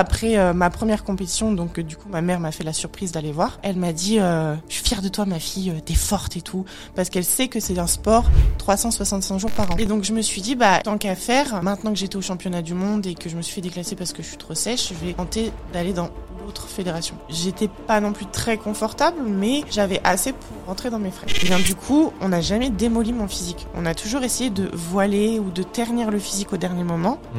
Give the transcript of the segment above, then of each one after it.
Après euh, ma première compétition, donc euh, du coup ma mère m'a fait la surprise d'aller voir. Elle m'a dit euh, "Je suis fière de toi, ma fille. T'es forte et tout." Parce qu'elle sait que c'est un sport 365 jours par an. Et donc je me suis dit "Bah tant qu'à faire, maintenant que j'étais au championnat du monde et que je me suis fait déclasser parce que je suis trop sèche, je vais tenter d'aller dans l'autre fédération." J'étais pas non plus très confortable, mais j'avais assez pour rentrer dans mes frais. Et bien du coup, on n'a jamais démoli mon physique. On a toujours essayé de voiler ou de ternir le physique au dernier moment. Mm.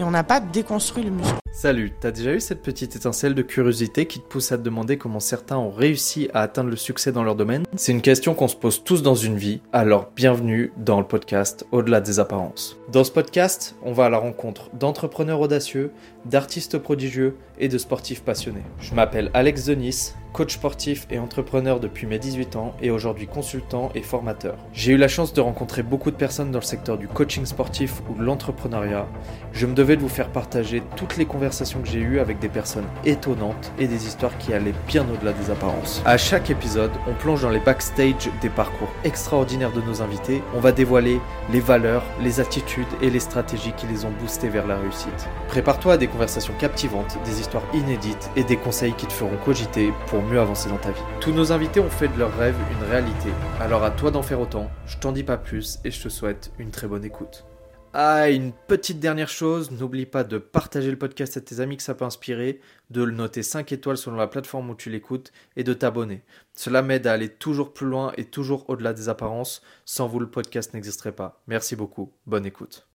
Et on n'a pas déconstruit le muscle. Salut, t'as déjà eu cette petite étincelle de curiosité qui te pousse à te demander comment certains ont réussi à atteindre le succès dans leur domaine? C'est une question qu'on se pose tous dans une vie, alors bienvenue dans le podcast Au-delà des apparences. Dans ce podcast, on va à la rencontre d'entrepreneurs audacieux, d'artistes prodigieux et de sportifs passionnés. Je m'appelle Alex Denis, coach sportif et entrepreneur depuis mes 18 ans et aujourd'hui consultant et formateur. J'ai eu la chance de rencontrer beaucoup de personnes dans le secteur du coaching sportif ou de l'entrepreneuriat. Je me devais de vous faire partager toutes les conversations que j'ai eues avec des personnes étonnantes et des histoires qui allaient bien au-delà des apparences. À chaque épisode, on plonge dans les backstage des parcours extraordinaires de nos invités. On va dévoiler les valeurs, les attitudes et les stratégies qui les ont boostés vers la réussite. Prépare-toi à des conversations captivantes, des histoires inédites et des conseils qui te feront cogiter pour mieux avancer dans ta vie. Tous nos invités ont fait de leur rêve une réalité, alors à toi d'en faire autant, je t'en dis pas plus et je te souhaite une très bonne écoute. Ah, une petite dernière chose, n'oublie pas de partager le podcast à tes amis que ça peut inspirer, de le noter 5 étoiles selon la plateforme où tu l'écoutes et de t'abonner. Cela m'aide à aller toujours plus loin et toujours au-delà des apparences. Sans vous, le podcast n'existerait pas. Merci beaucoup. Bonne écoute.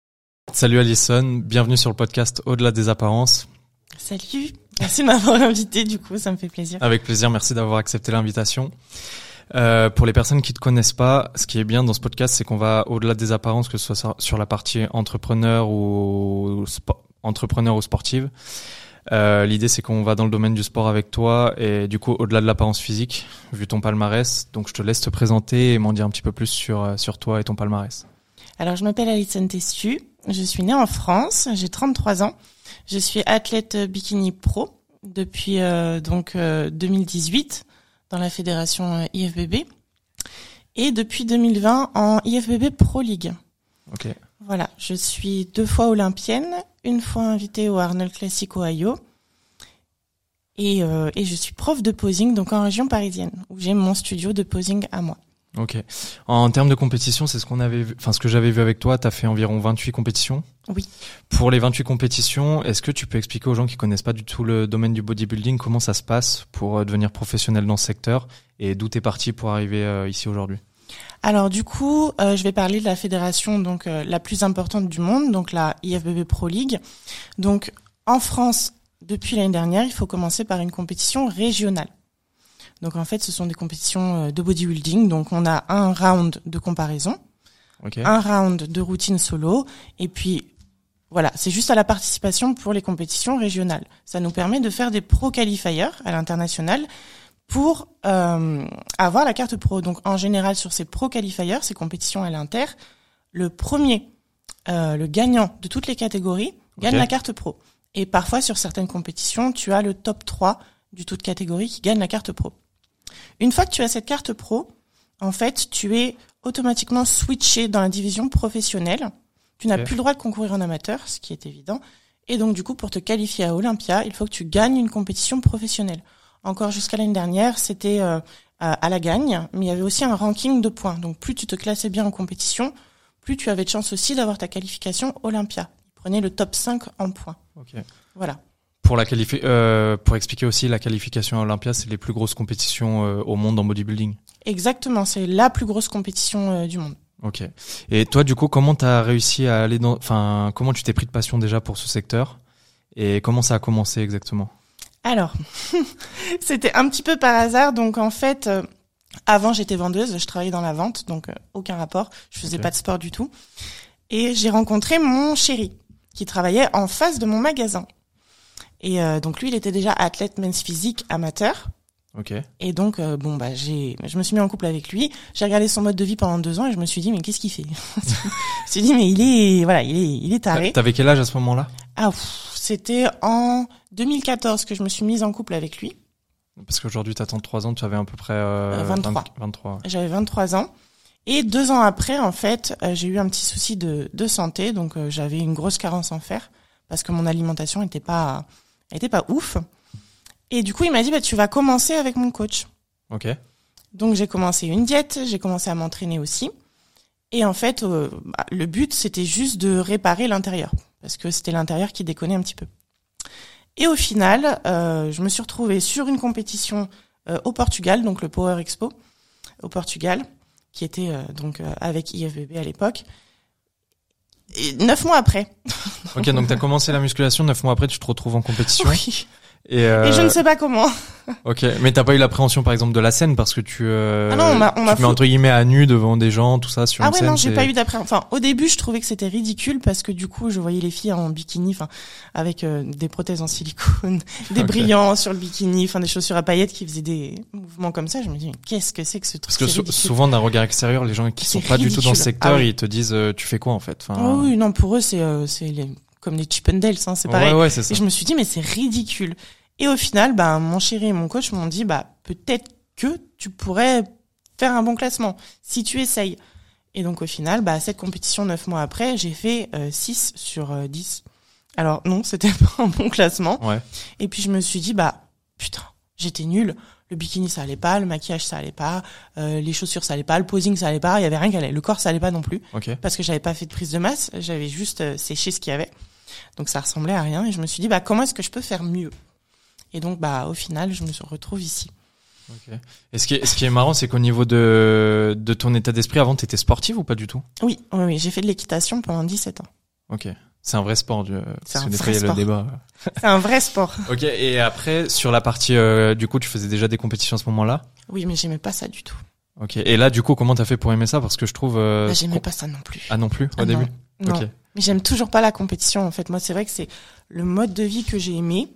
Salut Alison, bienvenue sur le podcast Au-delà des apparences. Salut, merci de m'avoir invité, du coup, ça me fait plaisir. Avec plaisir, merci d'avoir accepté l'invitation. Euh, pour les personnes qui te connaissent pas, ce qui est bien dans ce podcast, c'est qu'on va au-delà des apparences, que ce soit sur la partie entrepreneur ou entrepreneur ou sportive. Euh, L'idée, c'est qu'on va dans le domaine du sport avec toi et du coup, au-delà de l'apparence physique, vu ton palmarès. Donc, je te laisse te présenter et m'en dire un petit peu plus sur euh, sur toi et ton palmarès. Alors, je m'appelle Alison Testu, je suis née en France, j'ai 33 ans, je suis athlète bikini pro depuis euh, donc euh, 2018 dans la fédération euh, IFBB et depuis 2020 en IFBB Pro League. Ok. Voilà, je suis deux fois olympienne, une fois invitée au Arnold Classic Ohio. Et, euh, et je suis prof de posing donc en région parisienne où j'ai mon studio de posing à moi. Ok. En termes de compétition, c'est ce qu'on avait vu, enfin ce que j'avais vu avec toi, tu as fait environ 28 compétitions. Oui. Pour les 28 compétitions, est-ce que tu peux expliquer aux gens qui connaissent pas du tout le domaine du bodybuilding comment ça se passe pour euh, devenir professionnel dans ce secteur et d'où t'es parti pour arriver euh, ici aujourd'hui? Alors du coup, euh, je vais parler de la fédération donc euh, la plus importante du monde, donc la IFBB Pro League. Donc en France, depuis l'année dernière, il faut commencer par une compétition régionale. Donc en fait, ce sont des compétitions euh, de bodybuilding. Donc on a un round de comparaison, un round de routine solo, et puis voilà, c'est juste à la participation pour les compétitions régionales. Ça nous permet de faire des pro qualifiers à l'international pour euh, avoir la carte pro. Donc en général sur ces pro qualifiers, ces compétitions à l'inter, le premier, euh, le gagnant de toutes les catégories gagne la carte pro. Et parfois sur certaines compétitions, tu as le top 3 du toute catégorie qui gagne la carte pro. Une fois que tu as cette carte pro, en fait, tu es automatiquement switché dans la division professionnelle. Tu n'as plus le droit de concourir en amateur, ce qui est évident. Et donc, du coup, pour te qualifier à Olympia, il faut que tu gagnes une compétition professionnelle. Encore jusqu'à l'année dernière, c'était euh, à, à la gagne, mais il y avait aussi un ranking de points. Donc, plus tu te classais bien en compétition, plus tu avais de chance aussi d'avoir ta qualification Olympia. Ils prenaient le top 5 en points. Ok. Voilà. Pour la qualifi- euh, pour expliquer aussi la qualification à Olympia, c'est les plus grosses compétitions euh, au monde en bodybuilding. Exactement, c'est la plus grosse compétition euh, du monde. Ok. Et toi, du coup, comment t'as réussi à aller dans, enfin, comment tu t'es pris de passion déjà pour ce secteur? Et comment ça a commencé exactement? Alors, c'était un petit peu par hasard. Donc en fait, avant j'étais vendeuse, je travaillais dans la vente, donc aucun rapport. Je faisais pas de sport du tout. Et j'ai rencontré mon chéri qui travaillait en face de mon magasin. Et euh, donc lui, il était déjà athlète men's physique amateur. Ok. Et donc euh, bon bah j'ai, je me suis mis en couple avec lui. J'ai regardé son mode de vie pendant deux ans et je me suis dit mais qu'est-ce qu'il fait? Je me suis dit mais il est voilà il est il est taré. T'avais quel âge à ce moment-là? Ah c'était en 2014 que je me suis mise en couple avec lui. Parce qu'aujourd'hui, t'as 33 ans, tu avais à peu près euh, Euh, 23. 20 23. J'avais 23 ans. Et deux ans après, en fait, euh, j'ai eu un petit souci de, de santé. Donc, euh, j'avais une grosse carence en fer parce que mon alimentation était pas, elle était pas ouf. Et du coup, il m'a dit, bah, tu vas commencer avec mon coach. Ok. Donc j'ai commencé une diète, j'ai commencé à m'entraîner aussi. Et en fait, euh, bah, le but, c'était juste de réparer l'intérieur, parce que c'était l'intérieur qui déconnait un petit peu. Et au final, euh, je me suis retrouvée sur une compétition euh, au Portugal, donc le Power Expo au Portugal, qui était donc avec IFBB à l'époque. Neuf mois après. Ok, donc t'as commencé la musculation, neuf mois après tu te retrouves en compétition. Oui. Et, euh, Et je ne sais pas comment. Ok, mais t'as pas eu l'appréhension par exemple de la scène parce que tu, euh, Ah non, on tu te mets entre guillemets à nu devant des gens, tout ça sur Ah une ouais, scène. non, j'ai pas eu d'après. Enfin, au début, je trouvais que c'était ridicule parce que du coup, je voyais les filles en bikini, enfin, avec euh, des prothèses en silicone, des brillants sur le bikini, enfin, des chaussures à paillettes qui faisaient des mouvements comme ça. Je me dis, mais qu'est-ce que c'est que ce truc Parce que souvent d'un regard extérieur, les gens qui sont pas du tout dans le secteur, Ah ils te disent euh, tu fais quoi en fait. Enfin, Oh oui, non, pour eux, c'est euh, c'est les- comme des Chippendales, hein, c'est pareil. Ouais, ouais, c'est ça. Et je me suis dit, mais c'est ridicule. Et au final, ben, mon chéri et mon coach m'ont dit, bah, peut-être que tu pourrais faire un bon classement si tu essayes. Et donc, au final, bah, cette compétition, neuf mois après, j'ai fait euh, 6 sur euh, 10. Alors, non, c'était pas un bon classement. Ouais. Et puis, je me suis dit, bah, putain, j'étais nulle. Le bikini, ça allait pas. Le maquillage, ça allait pas. euh, les chaussures, ça allait pas. Le posing, ça allait pas. Il y avait rien qui allait. Le corps, ça allait pas non plus Ok. parce que j'avais pas fait de prise de masse, j'avais juste euh, séché ce qu'il y avait. Donc ça ressemblait à rien et je me suis dit bah comment est-ce que je peux faire mieux? Et donc bah au final, je me retrouve ici. ok. Et ce qui est, ce qui est marrant, c'est qu'au niveau de de ton état d'esprit, avant, t'étais sportive ou pas du tout? Oui, oui, oui, j'ai fait de l'équitation pendant 17 ans. Ok. C'est un vrai sport. C'est un vrai a le sport. débat. C'est un vrai sport. Ok. Et après, sur la partie, euh, du coup, tu faisais déjà des compétitions à ce moment-là? Oui, mais j'aimais pas ça du tout. Ok. Et là, du coup, comment t'as fait pour aimer ça? Parce que je trouve. euh, Bah, j'aimais pas ça non plus. Ah non plus au Ah non. début? Non. Mais j'aime toujours pas la compétition en fait. Moi, c'est vrai que c'est le mode de vie que j'ai aimé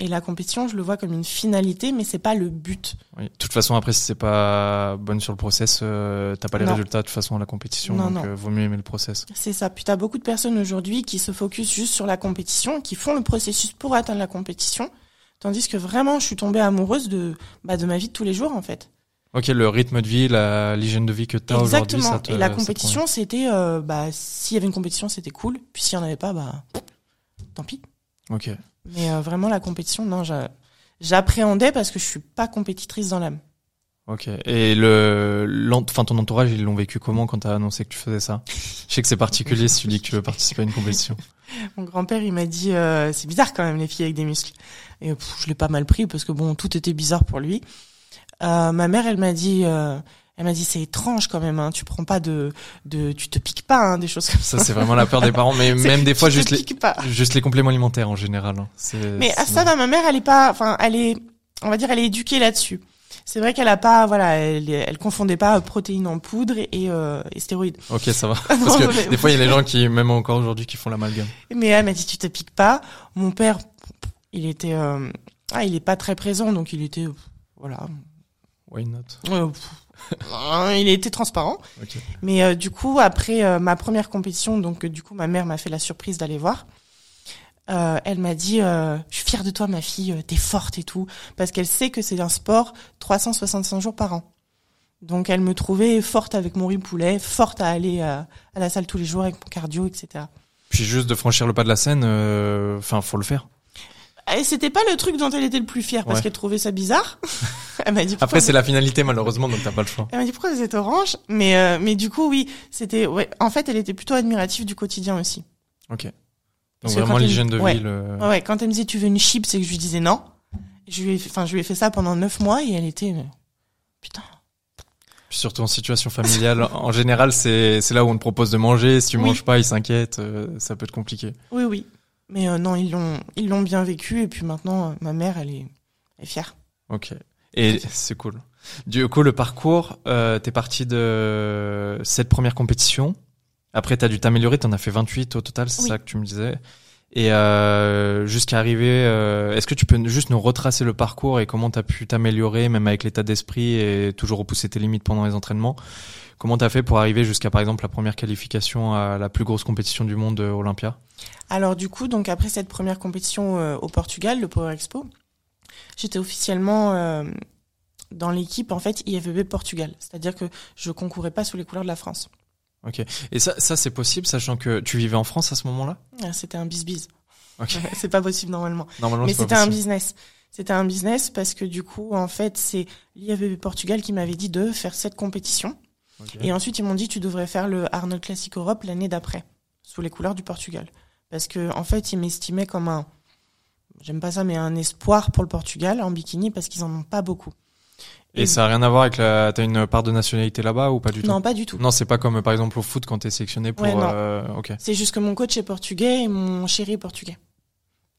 et la compétition, je le vois comme une finalité, mais c'est pas le but. Oui. De toute façon, après, si c'est pas bonne sur le process, euh, t'as pas les Non. résultats de toute façon à la compétition. Non, donc, non. euh, vaut mieux aimer le process. C'est ça. Puis t'as beaucoup de personnes aujourd'hui qui se focus juste sur la compétition, qui font le processus pour atteindre la compétition, tandis que vraiment, je suis tombée amoureuse de bah, de ma vie de tous les jours en fait. Ok, le rythme de vie, la l'hygiène de vie que t'as aujourd'hui, Exactement. ça te. Et la compétition, c'était euh, bah s'il y avait une compétition, c'était cool. Puis s'il y en avait pas, bah tant pis. Ok. Mais euh, vraiment la compétition, non, j'a- j'appréhendais parce que je suis pas compétitrice dans l'âme. Ok. Et le, enfin, ton entourage, ils l'ont vécu comment quand t'as annoncé que tu faisais ça? Je sais que c'est particulier si tu dis que tu veux participer à une compétition. Mon grand-père, il m'a dit, euh, c'est bizarre quand même les filles avec des muscles. Et pff, je l'ai pas mal pris parce que bon, tout était bizarre pour lui. Euh, ma mère, elle m'a dit, euh, elle m'a dit, c'est étrange quand même. Hein, tu prends pas de, de, tu te piques pas, hein, des choses comme ça. Ça, c'est vraiment la peur des parents, mais même des fois, juste les, pas. juste les compléments alimentaires en général. hein. Mais à c'est- ça, ma mère, elle est pas, enfin, elle est, on va dire, elle est éduquée là-dessus. C'est vrai qu'elle a pas, voilà, elle, elle confondait pas protéines en poudre et, euh, et stéroïdes. Ok, ça va. Parce Non, que mais- des fois, il y a des gens qui, même encore aujourd'hui, qui font l'amalgame. Mais elle m'a dit, tu te piques pas. Mon père, il était, euh, ah, il est pas très présent, donc il était, voilà, Why not? Euh, pff, hein, il était transparent. Mais euh, du coup, après euh, ma première compétition, donc euh, du coup, ma mère m'a fait la surprise d'aller voir. Elle m'a dit, je suis fière de toi, ma fille, t'es forte et tout, parce qu'elle sait que c'est un sport 365 jours par an. Donc elle me trouvait forte avec mon riz poulet, forte à aller à la salle tous les jours avec mon cardio, etc. Puis juste de franchir le pas de la scène, enfin, faut le faire. Et c'était pas le truc dont elle était le plus fière, parce Ouais. qu'elle trouvait ça bizarre. elle m'a dit. Après, c'est la finalité, malheureusement, donc t'as pas le choix. Elle m'a dit pourquoi vous êtes orange? Mais euh, mais du coup oui, c'était ouais. En fait, elle était plutôt admirative du quotidien aussi. Ok. Donc vraiment l'hygiène de ouais. vie, le... Ouais, quand elle me disait tu veux une chip, c'est que je lui disais non. Je lui ai enfin je lui ai fait ça pendant neuf mois et elle était euh, putain. Surtout en situation familiale, en général, c'est c'est là où on te propose de manger. Si tu Oui. manges pas, ils s'inquiètent. euh, ça peut être compliqué. Oui oui. Mais euh, non, ils l'ont ils l'ont bien vécu et puis maintenant euh, ma mère elle est, elle est fière. Ok. Et c'est cool. Du coup, le parcours, euh, t'es parti de cette première compétition. Après, t'as dû t'améliorer. T'en as fait 28 au total, c'est Oui. ça que tu me disais. Et euh, jusqu'à arriver, euh, est-ce que tu peux juste nous retracer le parcours et comment t'as pu t'améliorer, même avec l'état d'esprit et toujours repousser tes limites pendant les entraînements? Comment t'as fait pour arriver jusqu'à, par exemple, la première qualification à la plus grosse compétition du monde, euh, Olympia? Alors du coup, donc après cette première compétition euh, au Portugal, le Power Expo, j'étais officiellement euh, dans l'équipe en fait IFBB Portugal. C'est-à-dire que je concourais pas sous les couleurs de la France. Et ça, ça c'est possible, sachant que tu vivais en France à ce moment-là? Ah, C'était un bis-bis. Ok. c'est pas possible normalement. Normalement, Mais c'était un business. C'était un business parce que du coup, en fait, c'est l'IFBB Portugal qui m'avait dit de faire cette compétition. Ok. Et ensuite, ils m'ont dit tu devrais faire le Arnold Classic Europe l'année d'après, sous les couleurs du Portugal. Parce que en fait, ils m'estimaient comme un, j'aime pas ça, mais un espoir pour le Portugal en bikini parce qu'ils en ont pas beaucoup. Et ça a rien à voir avec la. T'as une part de nationalité là-bas ou pas du tout? Non, pas du tout. Non, c'est pas comme euh, par exemple au foot quand t'es sélectionné pour. Ouais, euh, Ok. C'est juste que mon coach est portugais et mon chéri est portugais.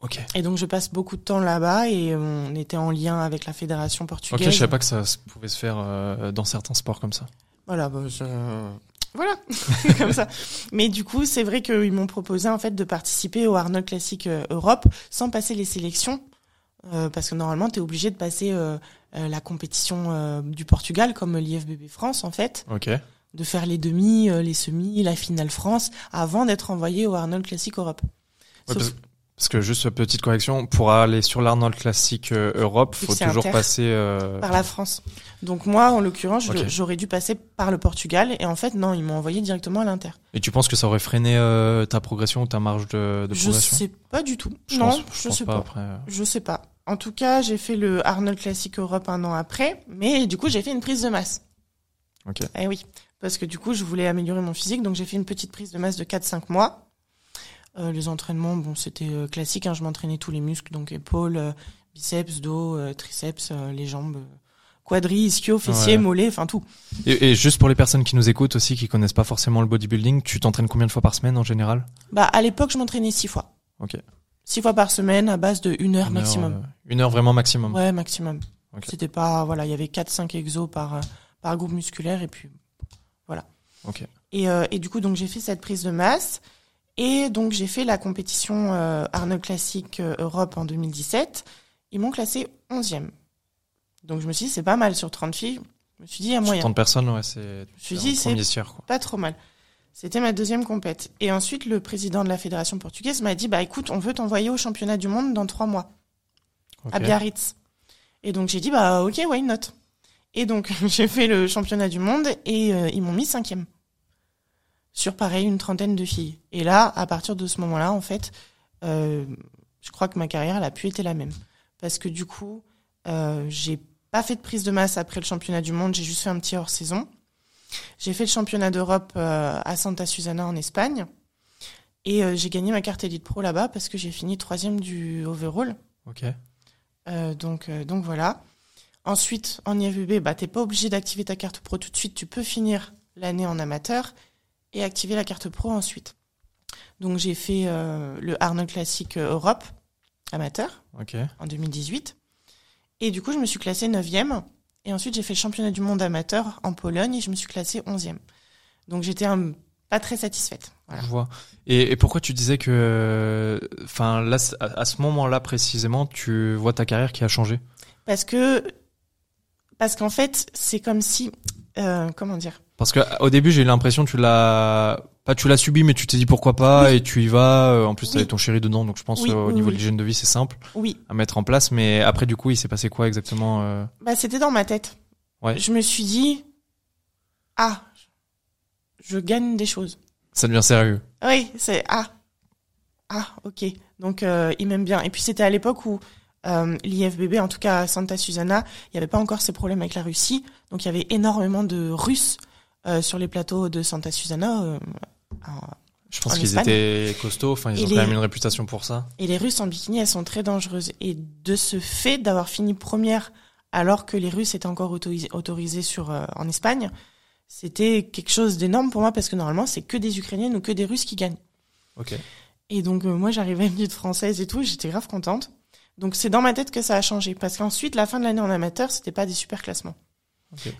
Ok. Et donc je passe beaucoup de temps là-bas et on était en lien avec la fédération Ok, portugaise. je savais pas que ça pouvait se faire euh, dans certains sports comme ça. Voilà, bah, voilà, comme ça. Mais du coup, c'est vrai qu'ils m'ont proposé en fait de participer au Arnold Classic euh, Europe sans passer les sélections, euh, parce que normalement, tu es obligé de passer euh, euh, la compétition euh, du Portugal, comme l'IFBB France en fait, Ok. de faire les demi, euh, les semis, la finale France, avant d'être envoyé au Arnold Classic Europe. Ouais, Sauf- parce, que juste petite correction, pour aller sur l'Arnold Classic euh, Europe, faut toujours passer. euh, par la France. Donc moi, en l'occurrence, je- j'aurais dû passer par le Portugal, et en fait, non, ils m'ont envoyé directement à l'Inter. Et tu penses que ça aurait freiné euh, ta progression ou ta marge de, de Je progression? sais pas du tout. Je non, pense, je, pense sais pas, pas. après. euh. Je sais pas. En tout cas, j'ai fait le Arnold Classic Europe un an après, mais du coup, j'ai fait une prise de masse. Ok. Eh oui, parce que du coup, je voulais améliorer mon physique, donc j'ai fait une petite prise de masse de 4-5 mois. Euh, les entraînements, bon, c'était euh, classique, hein, je m'entraînais tous les muscles, donc épaules, euh, biceps, dos, triceps, les jambes, euh, quadri, ischio, fessiers, Ouais. mollets, enfin tout. Et, et juste pour les personnes qui nous écoutent aussi, qui connaissent pas forcément le bodybuilding, tu t'entraînes combien de fois par semaine en général? Bah, à l'époque, je m'entraînais 6 fois. Ok. 6 fois par semaine, à base de 1 heure Une maximum. heure, euh, une heure vraiment maximum. Ouais, maximum. C'était pas, voilà, il y avait 4-5 exos par, par groupe musculaire et puis Ok. Et, euh, et du coup, donc j'ai fait cette prise de masse. Et donc j'ai fait la compétition euh, Arnold Classic euh, Europe en 2017. Ils m'ont classé 11e. Donc je me suis dit, c'est pas mal sur 30 filles. Je me suis dit, il y a Sur moyen. tant de personnes, ouais, c'est. Je me suis dit, c'est pas trop mal. C'était ma deuxième compète. Et ensuite, le président de la fédération portugaise m'a dit, bah écoute, on veut t'envoyer au championnat du monde dans trois mois, à. Biarritz. Et donc j'ai dit, bah ok, why not? Et donc j'ai fait le championnat du monde et euh, ils m'ont mis cinquième. Sur pareil, une trentaine de filles. Et là, à partir de ce moment-là, en fait, euh, je crois que ma carrière, elle a pu être la même. Parce que du coup, euh, j'ai pas fait de prise de masse après le championnat du monde, j'ai juste fait un petit hors-saison. J'ai fait le championnat d'Europe euh, à Santa Susana en Espagne. Et j'ai gagné ma carte Elite Pro là-bas parce que j'ai fini troisième du overall. Ok. Donc, donc voilà. Ensuite, en IFBB, bah, t'es pas obligé d'activer ta carte pro tout de suite. Tu peux finir l'année en amateur et activer la carte pro ensuite. Donc j'ai fait euh, le Arnold Classic euh, Europe amateur en 2018. Et du coup, je me suis classée 9e. Et ensuite, j'ai fait le championnat du monde amateur en Pologne et je me suis classée 11e. Donc j'étais un- pas très satisfaite. Voilà. Je vois. Et, et pourquoi tu disais que, enfin là, à ce moment-là précisément, tu vois ta carrière qui a changé? Parce que, parce qu'en fait, c'est comme si, euh, comment dire, Parce que au début, j'ai eu l'impression que tu l'as, pas tu l'as subi, mais tu t'es dit pourquoi pas Oui. et tu y vas. Euh, En plus, t'avais Oui. ton chéri dedans, donc je pense Oui, euh, au niveau de l'hygiène de vie, c'est simple oui, à mettre en place. Mais après, du coup, il s'est passé quoi exactement euh? Bah, c'était dans ma tête. Ouais. Je me suis dit, ah, je gagne des choses. Ça devient sérieux. Oui, c'est ah, ah, ok. Donc il m'aime bien. Et puis c'était à l'époque où euh, l'IFBB, en tout cas à Santa Susana, il n'y avait pas encore ces problèmes avec la Russie. Donc il y avait énormément de Russes euh, sur les plateaux de Santa Susana. euh, Je pense En qu'ils étaient costauds. Enfin, ils Et ont les- quand même une réputation pour ça. Et les Russes en bikini, elles sont très dangereuses. Et de ce fait d'avoir fini première alors que les Russes étaient encore autorisés, autorisés sur, euh, en Espagne, c'était quelque chose d'énorme pour moi parce que normalement, c'est que des Ukrainiennes ou que des Russes qui gagnent. Ok. Et donc, euh, moi, j'arrivais petite française et tout, j'étais grave contente. Donc, c'est dans ma tête que ça a changé. Parce qu'ensuite, la fin de l'année en amateur, c'était pas des super classements.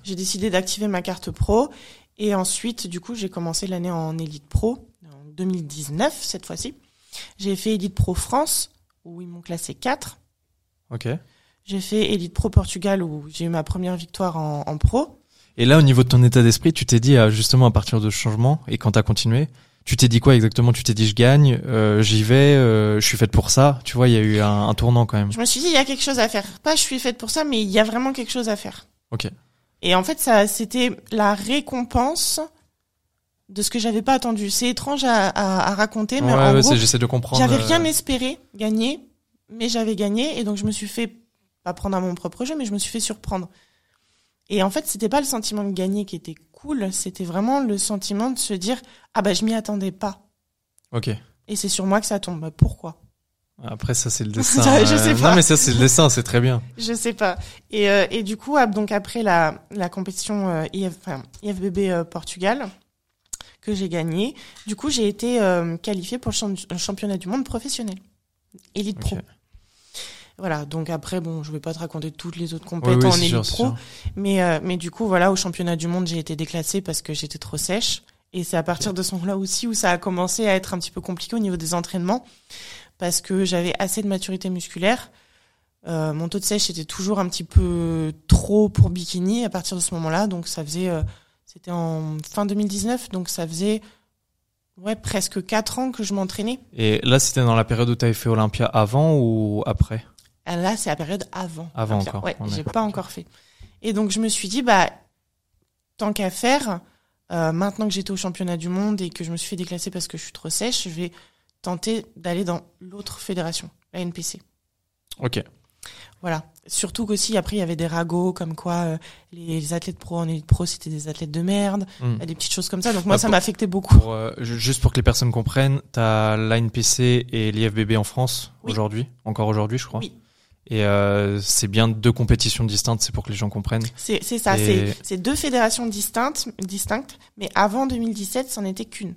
J'ai décidé d'activer ma carte pro. Et ensuite, du coup, j'ai commencé l'année en Elite Pro, en 2019, cette fois-ci. J'ai fait Elite Pro France, où ils m'ont classé 4. Ok. J'ai fait Elite Pro Portugal, où j'ai eu ma première victoire en, en pro. Et là, au niveau de ton état d'esprit, tu t'es dit, euh, justement, à partir de ce changement, et quand t'as continué, tu t'es dit quoi exactement? Tu t'es dit, je gagne, euh, j'y vais, euh, je suis faite pour ça. Tu vois, il y a eu un, un tournant quand même. Je me suis dit, il y a quelque chose à faire. Pas je suis faite pour ça, mais il y a vraiment quelque chose à faire. Ok. Et en fait, ça, c'était la récompense de ce que j'avais pas attendu. C'est étrange à, à, à raconter, mais Ouais, en ouais, gros, j'essaie de comprendre. j'avais euh, rien espéré gagner, mais j'avais gagné et donc je me suis fait pas prendre à mon propre jeu, mais je me suis fait surprendre. Et en fait, c'était pas le sentiment de gagner qui était cool, c'était vraiment le sentiment de se dire ah bah je m'y attendais pas Ok. et c'est sur moi que ça tombe. Pourquoi? Après, ça, c'est le dessin. Je euh, sais pas. Non, mais ça, c'est le dessin, c'est très bien. Je sais pas. Et, euh, et du coup, ah, donc après la, la compétition euh, IF, enfin, IFBB euh, Portugal que j'ai gagné, du coup j'ai été euh, qualifiée pour le champ- le championnat du monde professionnel, Elite Pro. Voilà. Donc après, bon, je vais pas te raconter toutes les autres Oui, oui, en sûr, c'est Pro, mais euh, mais du coup voilà, au championnat du monde j'ai été déclassée parce que j'étais trop sèche. Et c'est à partir de ce moment-là aussi où ça a commencé à être un petit peu compliqué au niveau des entraînements parce que j'avais assez de maturité musculaire. Euh, mon taux de sèche était toujours un petit peu trop pour bikini à partir de ce moment-là. Donc ça faisait, euh, c'était en fin 2019, donc ça faisait ouais presque quatre ans que je m'entraînais. Et là, c'était dans la période où tu avais fait Olympia avant ou après? Ah, Là, c'est la période avant. Avant Olympia. encore, Ouais, j'ai pas encore fait. Et donc je me suis dit bah tant qu'à faire, euh, maintenant que j'étais au championnat du monde et que je me suis fait déclasser parce que je suis trop sèche, je vais tenter d'aller dans l'autre fédération, la NPC. Ok. Voilà. Surtout qu'aussi après il y avait des ragots comme quoi euh, les, athlètes pro en élite pro c'était des athlètes de merde, Hmm. des petites choses comme ça. Donc moi Bah, ça m'a affecté beaucoup. Pour, euh, ju- juste pour que les personnes comprennent, t'as l'ANPC et l'IFBB en France Oui. aujourd'hui, encore aujourd'hui, je crois. Oui. Et euh, c'est bien deux compétitions distinctes, c'est pour que les gens comprennent. C'est ça, Et- c'est deux fédérations distinctes, distinctes, mais avant 2017, c'en était qu'une.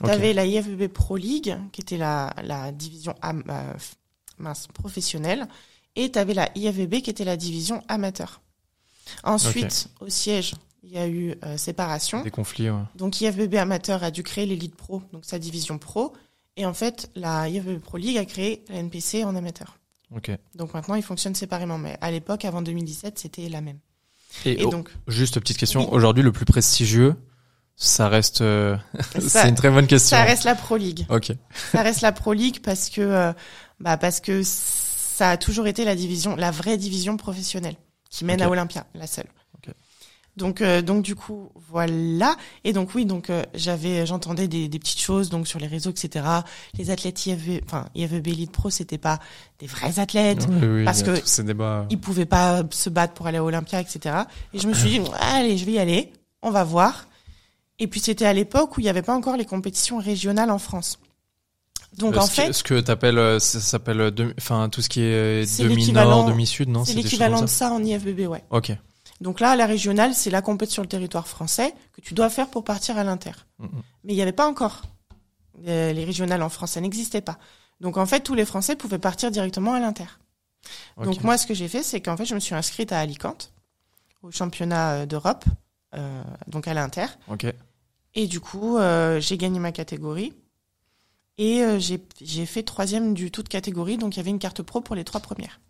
Ok. T'avais la IFBB Pro League, qui était la, la division am- euh, mince, professionnelle, et t'avais la IFBB, qui était la division amateur. Ensuite, au siège, il y a eu euh, séparation. Des conflits. Ouais. Donc IFBB amateur a dû créer l'élite pro, donc sa division pro, et en fait, la IFBB Pro League a créé la NPC en amateur. Ok. Donc maintenant, ils fonctionnent séparément, mais à l'époque, avant 2017, c'était la même. Et, Et oh, donc, juste petite question. Oui. Aujourd'hui, le plus prestigieux, ça reste. euh, c'est une très bonne question. ça reste la Pro League. Ok. ça reste la Pro League parce que euh, bah parce que ça a toujours été la division la vraie division professionnelle qui mène à Olympia la seule Ok. donc euh, donc du coup voilà et donc oui donc euh, j'avais j'entendais des, des petites choses donc sur les réseaux etc les athlètes IFV enfin IFBB Elite Pro c'était pas des vrais athlètes Oui, oui, parce que ces débats. ils pouvaient pas se battre pour aller à Olympia, etc. Et je me suis dit, allez, je vais y aller, on va voir. Et puis c'était à l'époque où il n'y avait pas encore les compétitions régionales en France. Donc Euh, en ce fait, que, ce que t'appelles, euh, ça s'appelle, euh, enfin tout ce qui est C'est demi l'équivalent- nord, demi sud, non c'est l'équivalent de ça en IFBB, ouais. Ok. Donc là, la régionale, c'est la compétition sur le territoire français que tu dois faire pour partir à l'inter. Mais il n'y avait pas encore. Euh, les régionales en France, ça n'existait pas. Donc en fait, tous les Français pouvaient partir directement à l'inter. Donc moi, ce que j'ai fait, c'est qu'en fait, je me suis inscrite à Alicante, au championnat d'Europe, donc à l'inter. Et du coup, euh, j'ai gagné ma catégorie. Et euh, j'ai fait troisième du tout de catégorie, donc il y avait une carte pro pour les trois premières.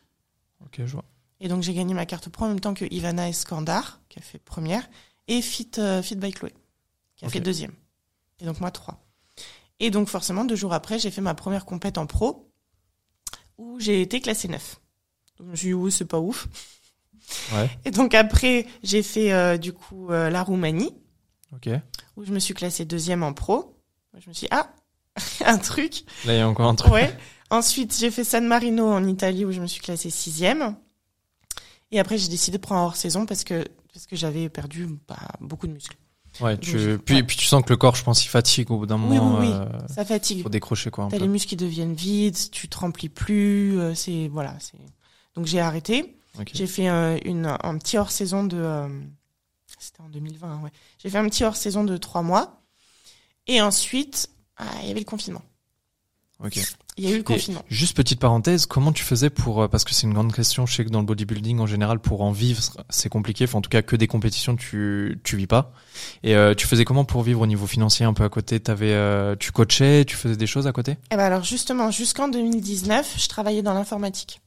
Ok, je vois. Et donc j'ai gagné ma carte pro en même temps que Ivana Eskandar, qui a fait première, et Fit, euh, Fit by Chloé, qui a fait deuxième. Et donc moi, trois. Et donc forcément, deux jours après, j'ai fait ma première compète en pro, où j'ai été classée neuf. Donc je me suis dit, oui, c'est pas ouf. Ouais. Et donc après, j'ai fait euh, du coup euh, la Roumanie, Ok. où je me suis classée deuxième en pro. Je me suis dit, ah, un truc. Là, il y a encore un truc. Ouais. Ensuite, j'ai fait San Marino en Italie, où je me suis classée sixième. Et après, j'ai décidé de prendre hors saison parce que, parce que j'avais perdu bah, beaucoup de muscles. Ouais, Donc, puis, puis tu sens que le corps, je pense, il fatigue au bout d'un Oui, moment. oui, oui. euh, Ça fatigue. faut décrocher quoi un T'as peu. les muscles qui deviennent vides, tu te remplis plus, euh, c'est voilà, c'est. Donc j'ai arrêté. J'ai fait euh, une un petit hors saison de. euh, C'était en 2020, hein, ouais. J'ai fait un petit hors saison de trois mois. Et ensuite, ah, il y avait le confinement. Ok. Il y a eu le Et confinement. juste petite parenthèse, comment tu faisais pour euh, parce que c'est une grande question, je sais que dans le bodybuilding en général pour en vivre c'est compliqué, enfin en tout cas que des compétitions tu tu vis pas. Et euh, tu faisais comment pour vivre au niveau financier un peu à côté? T'avais euh, tu coachais, tu faisais des choses à côté? Eh ben alors justement, jusqu'en 2019, je travaillais dans l'informatique.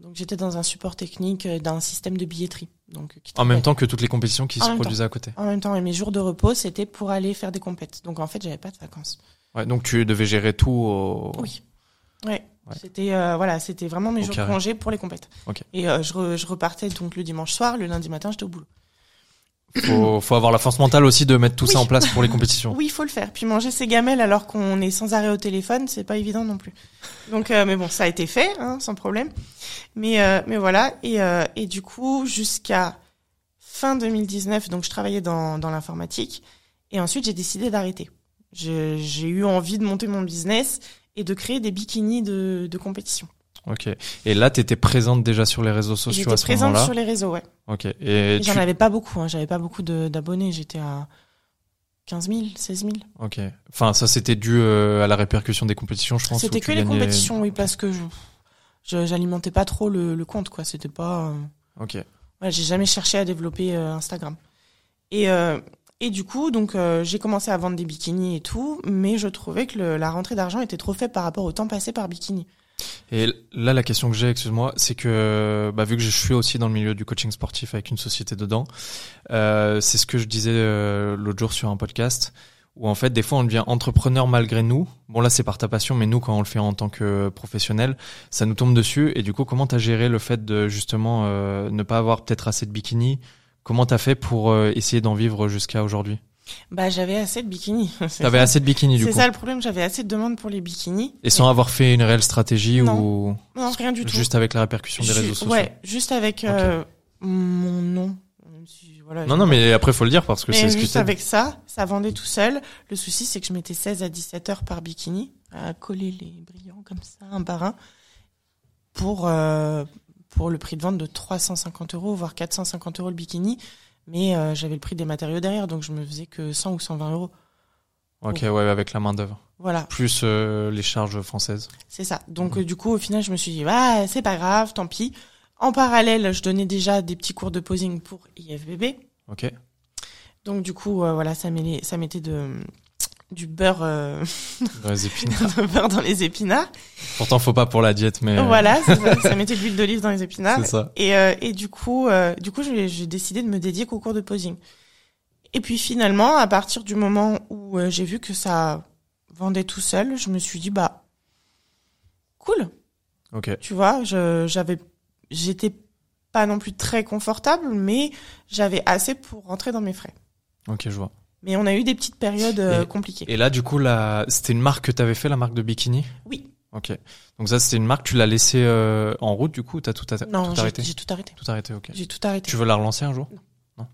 Donc j'étais dans un support technique euh, d'un système de billetterie. Donc qui En même temps que toutes les compétitions qui En se produisaient à côté. En même temps, et mes jours de repos, c'était pour aller faire des compètes. Donc en fait, j'avais pas de vacances. Ouais, donc tu devais gérer tout au Oui. Ouais. Ouais. C'était euh, voilà, c'était vraiment mes Au jours carré. de congé pour les compètes. Ok. Et euh, je, re- je repartais donc le dimanche soir, le lundi matin, j'étais au boulot. Faut, faut avoir la force mentale aussi de mettre tout ça en place pour les compétitions. Oui, il faut le faire. Puis manger ses gamelles alors qu'on est sans arrêt au téléphone, c'est pas évident non plus. Donc, euh, mais bon, ça a été fait, hein, sans problème. Mais, euh, mais voilà. Et, euh, et du coup, jusqu'à fin 2019, donc je travaillais dans, dans l'informatique. Et ensuite, j'ai décidé d'arrêter. J'ai eu envie de monter mon business et de créer des bikinis de, de compétition. Ok. Et là, t'étais présente déjà sur les réseaux sociaux J'étais à ce présente moment-là. sur les réseaux, ouais. Ok. Et Et tu... J'en avais pas beaucoup, hein. j'avais pas beaucoup d'abonnés. J'étais à 15 000, 16 000. Ok. Enfin, ça c'était dû euh, à la répercussion des compétitions, je pense. C'était que tu les gagnais- compétitions, oui, parce que je j'alimentais pas trop le, le compte, quoi. C'était pas. euh, Ok. J'ai jamais cherché à développer euh, Instagram. Et et du coup, donc euh, j'ai commencé à vendre des bikinis et tout, mais je trouvais que le- la rentrée d'argent était trop faible par rapport au temps passé par bikini. Et là, la question que j'ai, excuse-moi, c'est que bah, vu que je suis aussi dans le milieu du coaching sportif avec une société dedans, euh, c'est ce que je disais euh, l'autre jour sur un podcast, où en fait, des fois, on devient entrepreneur malgré nous. Bon, là, c'est par ta passion, mais nous, quand on le fait en tant que professionnel, ça nous tombe dessus. Et du coup, comment t'as géré le fait de justement euh, ne pas avoir peut-être assez de bikini? Comment t'as fait pour euh, essayer d'en vivre jusqu'à aujourd'hui? Bah j'avais assez de bikinis. C'est T'avais assez de bikini du C'est coup, ça le problème, j'avais assez de demandes pour les bikinis. et sans avoir fait une réelle stratégie Non. ou Non, rien du tout. juste avec la répercussion des Ju- réseaux sociaux. Ouais, juste avec euh, mon nom. Voilà, Non, non, mais après, faut le dire parce que c'est ce que juste c'est. avec ça, ça vendait tout seul. Le souci, c'est que je mettais 16 à 17 heures par bikini à coller les brillants comme ça, un par un, pour, euh, pour le prix de vente de 350 euros, voire 450 euros le bikini. Mais euh, j'avais le prix des matériaux derrière, donc je me faisais que 100 ou 120 euros. Ok, ouais, avec la main d'œuvre. Voilà, Plus euh, les charges françaises. c'est ça. Donc euh, du coup, au final, je me suis dit, bah, c'est pas grave, tant pis. En parallèle, je donnais déjà des petits cours de posing pour IFBB. Ok. Donc du coup, voilà, ça mettait de, du beurre, euh, Dans les épinards. de beurre dans les épinards. Pourtant, faut pas pour la diète, mais. Voilà, c'est ça, ça mettait de l'huile d'olive dans les épinards. C'est ça. Et, euh, et du coup, euh, du coup, j'ai décidé de me dédier qu'au cours de posing. Et puis finalement, à partir du moment où euh, j'ai vu que ça vendait tout seul, je me suis dit bah cool, Ok. tu vois, je- j'avais, j'étais pas non plus très confortable, mais j'avais assez pour rentrer dans mes frais. Ok, je vois. Mais on a eu des petites périodes euh, Et- compliquées. Et là, du coup, la... c'était une marque que t'avais fait, la marque de bikini? Oui. Ok. Donc ça, c'était une marque, tu l'as laissée euh, en route, du coup, ou t'as tout, a- Non, tout j'ai arrêté? j'ai tout arrêté. Tout arrêté, ok. J'ai tout arrêté. Tu veux la relancer un jour? Non,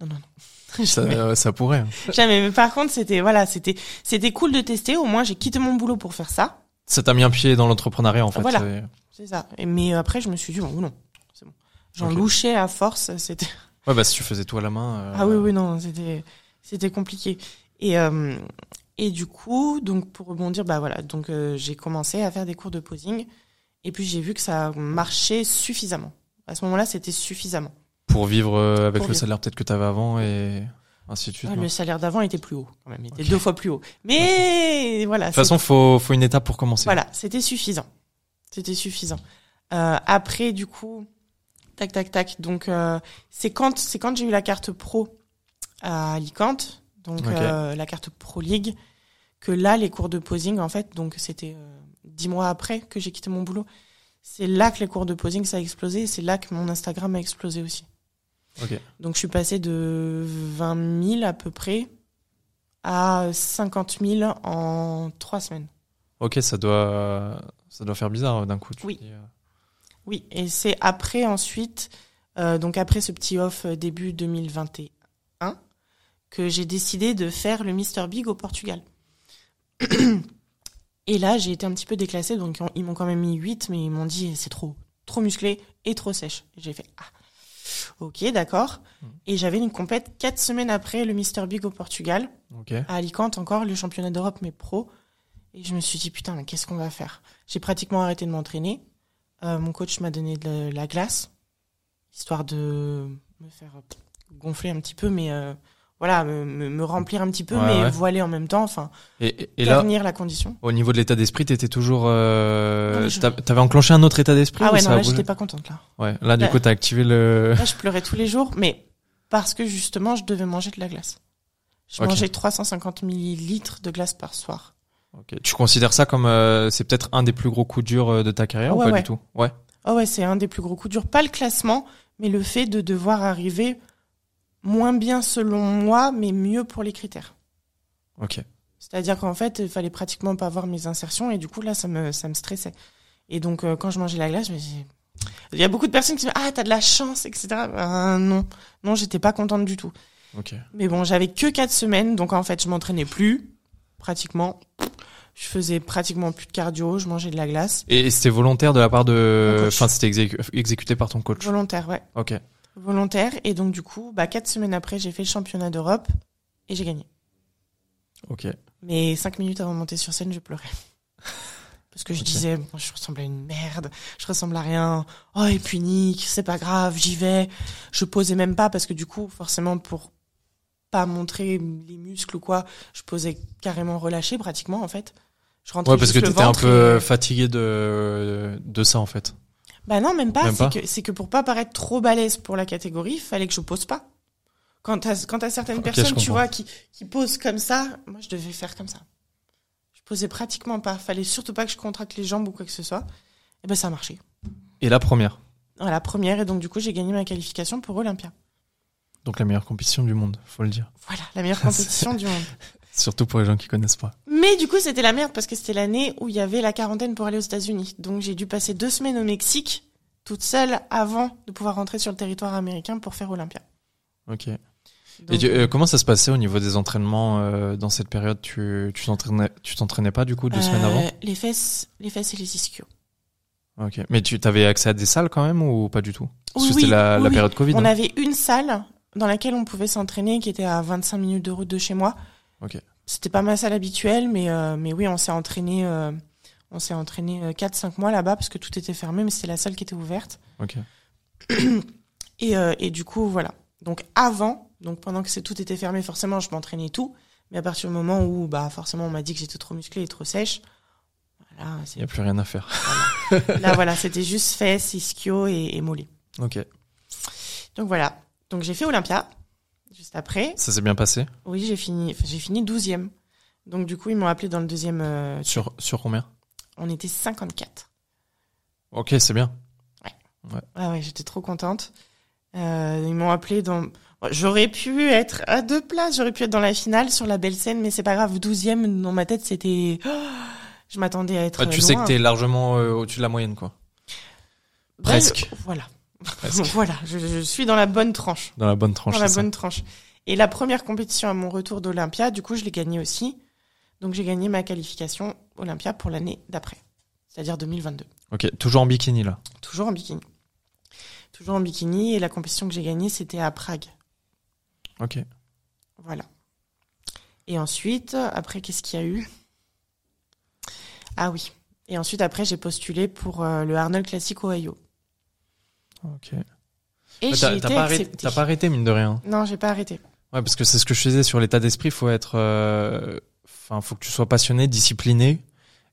non, non. ça, Jamais. euh, ça pourrait. hein. Jamais. Mais par contre, c'était voilà, c'était c'était cool de tester. Au moins, j'ai quitté mon boulot pour faire ça. Ça t'a mis un pied dans l'entrepreneuriat, en fait. Voilà. c'est- ça. Et, mais après, je me suis dit bon, non, c'est bon. J'en louchais à force. C'était Ouais, bah si tu faisais tout à la main. euh, ah oui oui non, c'était c'était compliqué. Et euh, et du coup, donc pour rebondir, bah voilà, donc euh, j'ai commencé à faire des cours de posing. Et puis j'ai vu que ça marchait suffisamment. À ce moment-là, c'était suffisamment. Pour vivre euh, avec Pour le vivre. salaire peut-être que t'avais avant et ainsi de suite. Ah, le salaire d'avant était plus haut quand même, il était deux fois plus haut. Mais voilà. De toute façon, faut, faut une étape pour commencer. Voilà, c'était suffisant. C'était suffisant. Euh, après, du coup, tac, tac, tac. Donc, euh, c'est quand, c'est quand j'ai eu la carte pro à Alicante, donc euh, la carte Pro League, que là, les cours de posing, en fait, donc c'était euh, dix mois après que j'ai quitté mon boulot. C'est là que les cours de posing ça a explosé. C'est là que mon Instagram a explosé aussi. Ok. Donc, je suis passée de 20 000 à peu près à 50 000 en trois semaines. Ok, ça doit, ça doit faire bizarre euh, d'un coup. tu Oui. dis, Oui, et c'est après ensuite, euh, donc après ce petit off début 2021, que j'ai décidé de faire le Mr Big au Portugal. et là, j'ai été un petit peu déclassée, donc on- ils m'ont quand même mis 8, mais ils m'ont dit c'est trop, trop musclé et trop sèche. J'ai fait ah, ok, d'accord. Mm. Et j'avais une compète quatre semaines après le Mr Big au Portugal à Alicante encore, le championnat d'Europe, mais pro. Et je me suis dit, putain, mais qu'est-ce qu'on va faire? J'ai pratiquement arrêté de m'entraîner. Euh, mon coach m'a donné de la, la glace, histoire de me faire gonfler un petit peu, mais euh, voilà, me, me, me remplir un petit peu, Ouais, mais ouais. voiler en même temps, enfin, Et, et- là, la condition. au niveau de l'état d'esprit, t'étais toujours. Euh, je- T'avais enclenché un autre état d'esprit Ah ou ouais, non, là, j'étais pas contente, là. Ouais. Là, du coup, t'as activé le. Là, je pleurais tous les jours, mais parce que justement, je devais manger de la glace. Je mangeais 350 millilitres de glace par soir. Ok. Tu considères ça comme euh, c'est peut-être un des plus gros coups durs euh, de ta carrière ou pas du tout? Ouais. Oh ouais, c'est un des plus gros coups durs. Pas le classement, mais le fait de devoir arriver moins bien selon moi, mais mieux pour les critères. Ok. C'est-à-dire qu'en fait, il fallait pratiquement pas voir mes insertions et du coup là, ça me ça me stressait. Et donc euh, quand je mangeais la glace, je me disais, il y a beaucoup de personnes qui me disent ah t'as de la chance, etc. Ben, non, non, j'étais pas contente du tout. Ok. Mais bon, j'avais que quatre semaines, donc en fait, je m'entraînais plus, pratiquement. Je faisais pratiquement plus de cardio, je mangeais de la glace. Et c'était volontaire de la part de, enfin c'était exécu- exécuté par ton coach? Volontaire, ouais. Ok. Volontaire. Et donc, du coup, bah, quatre semaines après, j'ai fait le championnat d'Europe et j'ai gagné. Ok. Mais cinq minutes avant de monter sur scène, je pleurais. Parce que je disais, je ressemble à une merde, je ressemble à rien. Oh, et puis Nick, c'est pas grave, j'y vais. Je posais même pas parce que du coup, forcément, pour pas montrer les muscles ou quoi, je posais carrément relâché pratiquement, en fait. Je rentrais Ouais, parce que t'étais un peu et- fatigué de de ça en fait. Bah non, même pas. C'est que, c'est que pour pas paraître trop balèze pour la catégorie, il fallait que je pose pas. Quand t'as, quand certaines personnes, tu vois, qui, qui posent comme ça, moi, je devais faire comme ça. Je posais pratiquement pas. Fallait surtout pas que je contracte les jambes ou quoi que ce soit. Et ben, ça a marché. Et la première, Voilà, première. Et donc, du coup, j'ai gagné ma qualification pour Olympia. donc la meilleure compétition du monde, faut le dire. Voilà, la meilleure compétition du monde. Surtout pour les gens qui connaissent pas. Mais du coup, c'était la merde parce que c'était l'année où il y avait la quarantaine pour aller aux États-Unis. Donc, j'ai dû passer deux semaines au Mexique, toute seule, avant de pouvoir rentrer sur le territoire américain pour faire Olympia. Ok. Et tu- euh, comment ça se passait au niveau des entraînements euh, dans cette période? Tu tu t'entraînais tu t'entraînais pas du coup deux semaines Euh, avant? Les fesses, les fesses et les ischios. Ok. Mais tu t'avais accès à des salles quand même ou pas du tout? Parce Oui, que c'était la, oui, la oui. période Covid. On hein avait une salle dans laquelle on pouvait s'entraîner, qui était à 25 minutes de route de chez moi. Ok. C'était pas ma salle habituelle, mais euh, mais oui, on s'est entraîné, euh, on s'est entraîné euh, 4-5 mois là-bas parce que tout était fermé, mais c'était la salle qui était ouverte. Ok. Et euh, et du coup voilà. Donc avant, donc pendant que c'est tout était fermé, forcément, je m'entraînais tout. Mais à partir du moment où bah forcément on m'a dit que j'étais trop musclée et trop sèche, voilà, Il c'est y a plus rien à faire. là voilà, c'était juste fesses, ischio et, et mollets. Ok. Donc voilà. Donc j'ai fait Olympia juste après. Ça s'est bien passé? Oui, j'ai fini, j'ai fini 12e. Donc du coup, ils m'ont appelé dans le deuxième. euh, Sur sur combien? On était 54. Ok, c'est bien. Ah ouais, j'étais trop contente. Euh, ils m'ont appelé dans. J'aurais pu être à deux places, j'aurais pu être dans la finale sur la belle scène, mais c'est pas grave. 12e dans ma tête, c'était. Oh, je m'attendais à être. Ah, tu loin. sais que t'es largement euh, au-dessus de la moyenne quoi. Bah, presque. Voilà. Voilà, je, je suis dans la bonne tranche. Dans la bonne tranche. dans la ça. bonne tranche. Et la première compétition à mon retour d'Olympia, du coup, je l'ai gagnée aussi. Donc j'ai gagné ma qualification Olympia pour l'année d'après, c'est-à-dire 2022. Ok, toujours en bikini là. Toujours en bikini. Toujours en bikini et la compétition que j'ai gagnée, c'était à Prague. Ok. Voilà. Et ensuite, après, qu'est-ce qu'il y a eu? Ah oui. Et ensuite, après, j'ai postulé pour euh, le Arnold Classic Ohio. Ok. Et T'as été pas, arrêté- t'as pas arrêté mine de rien. Non, j'ai pas arrêté. Ouais, parce que c'est ce que je faisais sur l'état d'esprit. Faut être, euh, enfin, faut que tu sois passionné, discipliné,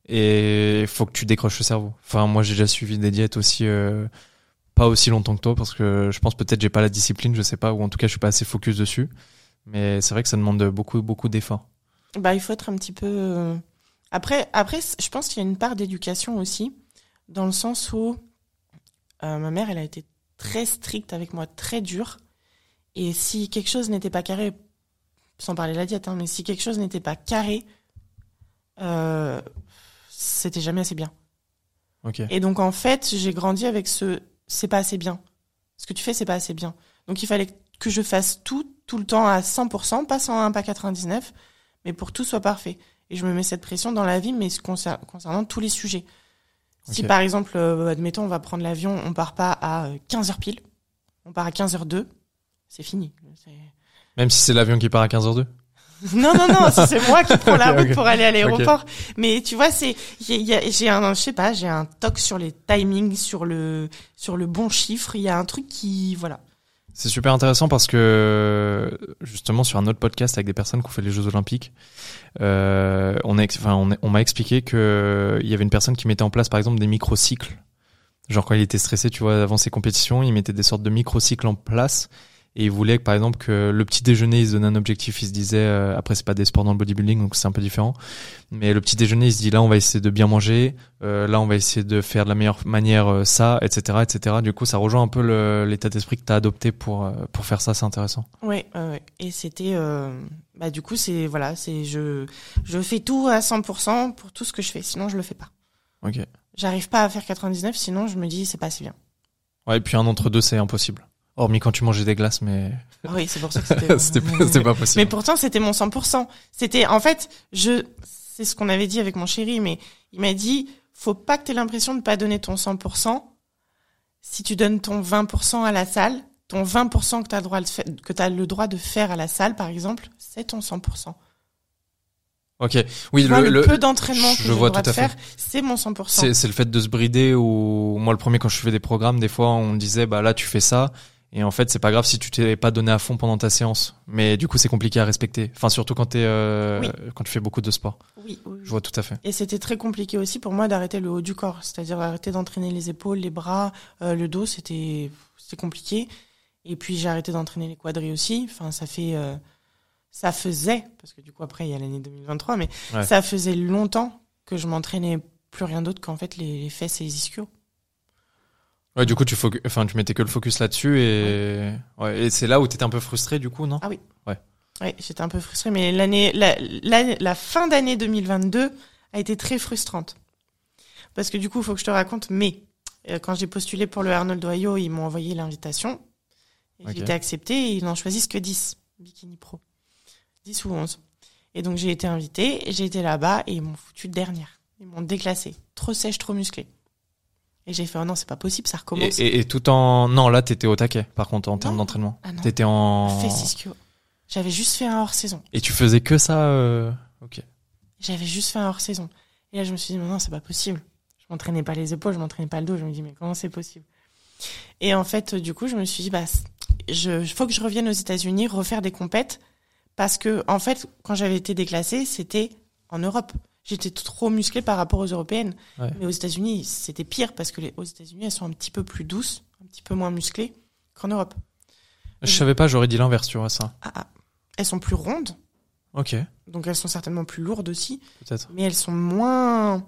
et faut que tu décroches le cerveau. Enfin, moi, j'ai déjà suivi des diètes aussi, euh, pas aussi longtemps que toi, parce que je pense peut-être j'ai pas la discipline, je sais pas, ou en tout cas, je suis pas assez focus dessus. Mais c'est vrai que ça demande beaucoup, beaucoup d'efforts. Bah, il faut être un petit peu. euh, Après, après, je pense qu'il y a une part d'éducation aussi, dans le sens où euh, ma mère, elle a été très stricte avec moi, très dure. Et si quelque chose n'était pas carré, sans parler de la diète, hein, mais si quelque chose n'était pas carré, euh, c'était jamais assez bien. Ok. Et donc en fait, j'ai grandi avec ce c'est pas assez bien. Ce que tu fais, c'est pas assez bien. Donc il fallait que je fasse tout, tout le temps à 100%, pas 101, pas 99, mais pour que tout soit parfait. Et je me mets cette pression dans la vie, mais concer- concernant tous les sujets. Si par exemple, euh, admettons, on va prendre l'avion, on part pas à 15h pile, on part à 15h02, c'est fini. Même si c'est l'avion qui part à 15h02. non, non, non, c'est moi qui prends la route pour aller à l'aéroport. Mais tu vois, c'est, j'ai un, je sais pas, j'ai un toc sur les timings, sur le, sur le bon chiffre. Il y a un truc qui, voilà. C'est super intéressant parce que justement sur un autre podcast avec des personnes qui ont fait les Jeux Olympiques, euh, on, m'a expliqué que il y avait une personne qui mettait en place par exemple des microcycles. Genre quand il était stressé, tu vois, avant ses compétitions, il mettait des sortes de microcycles en place et ils voulaient que par exemple que le petit déjeuner ils se donnaient un objectif ils se disaient euh, après c'est pas des sports dans le bodybuilding donc c'est un peu différent mais le petit déjeuner il se dit là on va essayer de bien manger euh, là on va essayer de faire de la meilleure manière euh, ça etc etc du coup ça rejoint un peu l'état d'esprit que tu as adopté pour pour faire ça c'est intéressant Ouais. Et c'était, bah du coup c'est voilà, c'est je je fais tout à 100% pour tout ce que je fais. Sinon je le fais pas. ok J'arrive pas à faire 99, sinon je me dis c'est pas assez bien. ouais et puis un entre deux c'est impossible hormis quand tu mangeais des glaces mais Ah oui, c'est pour ça que c'était. c'était pas, possible Mais pourtant, c'était mon 100%. C'était, en fait, je, c'est ce qu'on avait dit avec mon chéri, mais il m'a dit, faut pas que tu aies l'impression de pas donner ton 100%. Si tu donnes ton 20% à la salle, ton 20% que tu as le droit de faire, que tu le droit de faire à la salle, par exemple, c'est ton 100%. ok oui le, le, peu d'entraînement que je vois tout à faire, c'est mon 100%. C'est, c'est le fait de se brider ou moi le premier quand je fais des programmes des fois on me disait bah là tu fais ça et en fait c'est pas grave si tu t'es pas donné à fond pendant ta séance mais du coup c'est compliqué à respecter enfin surtout quand euh, Oui. quand tu fais beaucoup de sport Oui, oui, je vois tout à fait Et c'était très compliqué aussi pour moi d'arrêter le haut du corps, c'est-à-dire arrêter d'entraîner les épaules, les bras, euh, le dos, c'était c'était compliqué. Et puis j'ai arrêté d'entraîner les quadris aussi. Enfin, ça fait euh, ça faisait parce que du coup après il y a l'année 2023, mais Ouais. ça faisait longtemps que je m'entraînais plus rien d'autre qu'en fait les, les fesses et les ischios. Ouais du coup tu enfin tu mettais que le focus là-dessus et ouais, et c'est là où t'étais un peu frustré du coup non? Ah Ouais, j'étais un peu frustrée, mais l'année la, la, la fin d'année 2022 a été très frustrante parce que du coup, il faut que je te raconte. Mais euh, quand j'ai postulé pour le Arnold Ohio, ils m'ont envoyé l'invitation. Et Ok. J'ai été acceptée et ils n'en choisissent que 10 bikini pro, 10 ou 11. Et donc j'ai été invitée, j'ai été là-bas et ils m'ont foutu de dernière. Ils m'ont déclassée, trop sèche, trop musclée. Et j'ai fait oh non, c'est pas possible, ça recommence. et, et tout en non là t'étais au taquet par contre en termes d'entraînement Ah t'étais en ischio. J'avais juste fait un hors saison. et tu faisais que ça euh... ok J'avais juste fait un hors saison. Et là, je me suis dit, mais non, c'est pas possible. Je m'entraînais pas les épaules, je m'entraînais pas le dos. Je me dis, mais comment c'est possible? Et en fait, du coup, je me suis dit, bah, je, faut que je revienne aux États-Unis, refaire des compètes. Parce que, en fait, quand j'avais été déclassée, c'était en Europe. J'étais trop musclée par rapport aux européennes. Ouais. Mais aux États-Unis, c'était pire parce que les, aux États-Unis, elles sont un petit peu plus douces, un petit peu moins musclées qu'en Europe. je savais pas j'aurais dit l'inverse tu vois ça Ah, ah. Elles sont plus rondes, ok donc elles sont certainement plus lourdes aussi, peut-être mais elles sont moins,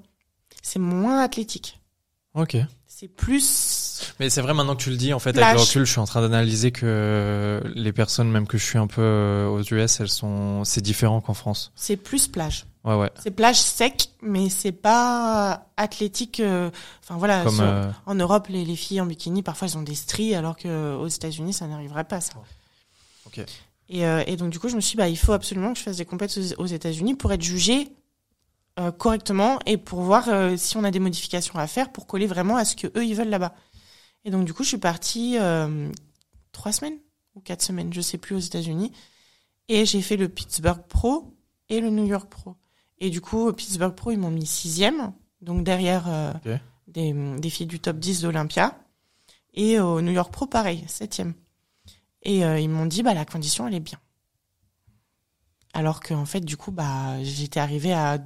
c'est moins athlétique. ok C'est plus. Mais c'est vrai maintenant que tu le dis, en fait, Plage. avec le recul, je suis en train d'analyser que les personnes, même que je suis un peu euh, aux US, elles sont, c'est différent qu'en France. C'est plus plage. Ouais, ouais. C'est plage sec, mais c'est pas athlétique. euh, Enfin voilà. Comme, sur- euh, En Europe, les, les filles en bikini, parfois, elles ont des stries, alors que aux États-Unis, ça n'arriverait pas, ça. Et, euh, et donc, du coup, je me suis dit, bah, il faut absolument que je fasse des compétitions aux, États-Unis pour être jugée euh, correctement et pour voir si on a des modifications à faire pour coller vraiment à ce que eux ils veulent là-bas. Et donc, du coup, je suis partie trois semaines ou quatre semaines, je sais plus, aux États-Unis. Et j'ai fait le Pittsburgh Pro et le New York Pro. Et du coup, au Pittsburgh Pro, ils m'ont mis sixième, donc derrière euh, des, des filles du top 10 d'Olympia. Et au New York Pro, pareil, septième. Et euh, ils m'ont dit, bah, la condition, elle est bien. Alors qu'en fait, du coup, bah, j'étais arrivée à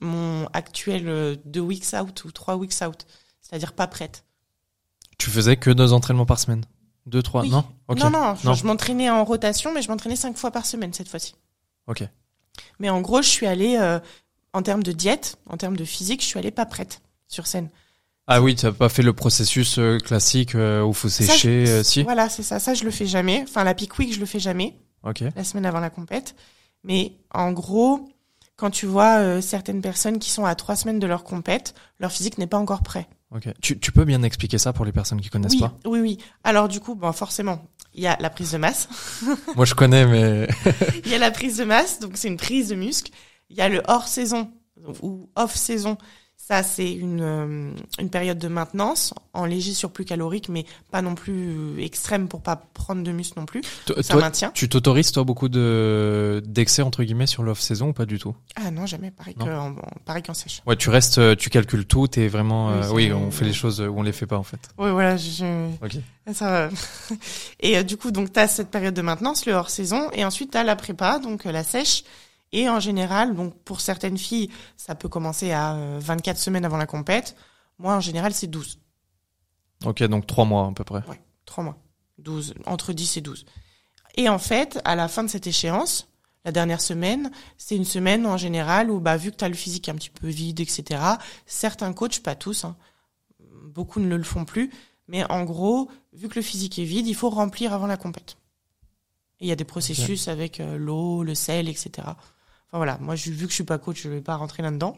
mon actuel euh, deux weeks out ou trois weeks out. C'est-à-dire pas prête. tu faisais que deux entraînements par semaine? Deux, trois, Oui. non? Ok. Non, non, je, Non. je m'entraînais en rotation, mais je m'entraînais cinq fois par semaine cette fois-ci. Ok. Mais en gros, je suis allée, euh, en termes de diète, en termes de physique, je suis allée pas prête sur scène. Ah oui, t'as pas fait le processus euh, classique euh, où faut Ça, sécher, je- si? Voilà, c'est ça. Ça, je le fais jamais. Enfin, la peak week, je le fais jamais. Ok. la semaine avant la compète. Mais en gros, quand tu vois euh, certaines personnes qui sont à trois semaines de leur compète, leur physique n'est pas encore prêt. Ok. Tu, tu peux bien expliquer ça pour les personnes qui connaissent Oui, pas? oui, oui. Alors du coup, bon, forcément, il y a la prise de masse. Moi, je connais, mais Il y a la prise de masse, donc c'est une prise de muscle. Il y a le hors saison ou off saison. Ça, c'est une, euh, une période de maintenance en léger surplus calorique, mais pas non plus euh, extrême pour pas prendre de muscle non plus. To- Ça toi, maintient. tu t'autorises, toi, beaucoup de, d'excès, entre guillemets, sur l'off-saison ou pas du tout? Ah non, jamais. Pareil qu'en qu'en sèche. Ouais, tu restes, euh, tu calcules tout, t'es vraiment, Oui, euh, oui, on fait les choses où on les fait pas, en fait. Oui, voilà. Je, Ok. Ça, et euh, du coup, donc, tu as cette période de maintenance, le hors-saison, et ensuite, tu as la prépa, donc euh, la sèche. Et en général, donc pour certaines filles, ça peut commencer à euh, 24 semaines avant la compète. Moi, en général, c'est 12, Ok, donc trois mois, à peu près. trois mois. 12, entre 10 et 12. Et en fait, à la fin de cette échéance, la dernière semaine, c'est une semaine en général où, bah, vu que tu as le physique un petit peu vide, etc., certains coachs, pas tous, hein, beaucoup ne le font plus, mais en gros, vu que le physique est vide, il faut remplir avant la compète. Et il y a des processus avec euh, l'eau, le sel, etc. Enfin voilà, moi, je, vu que je suis pas coach, je vais pas rentrer là-dedans.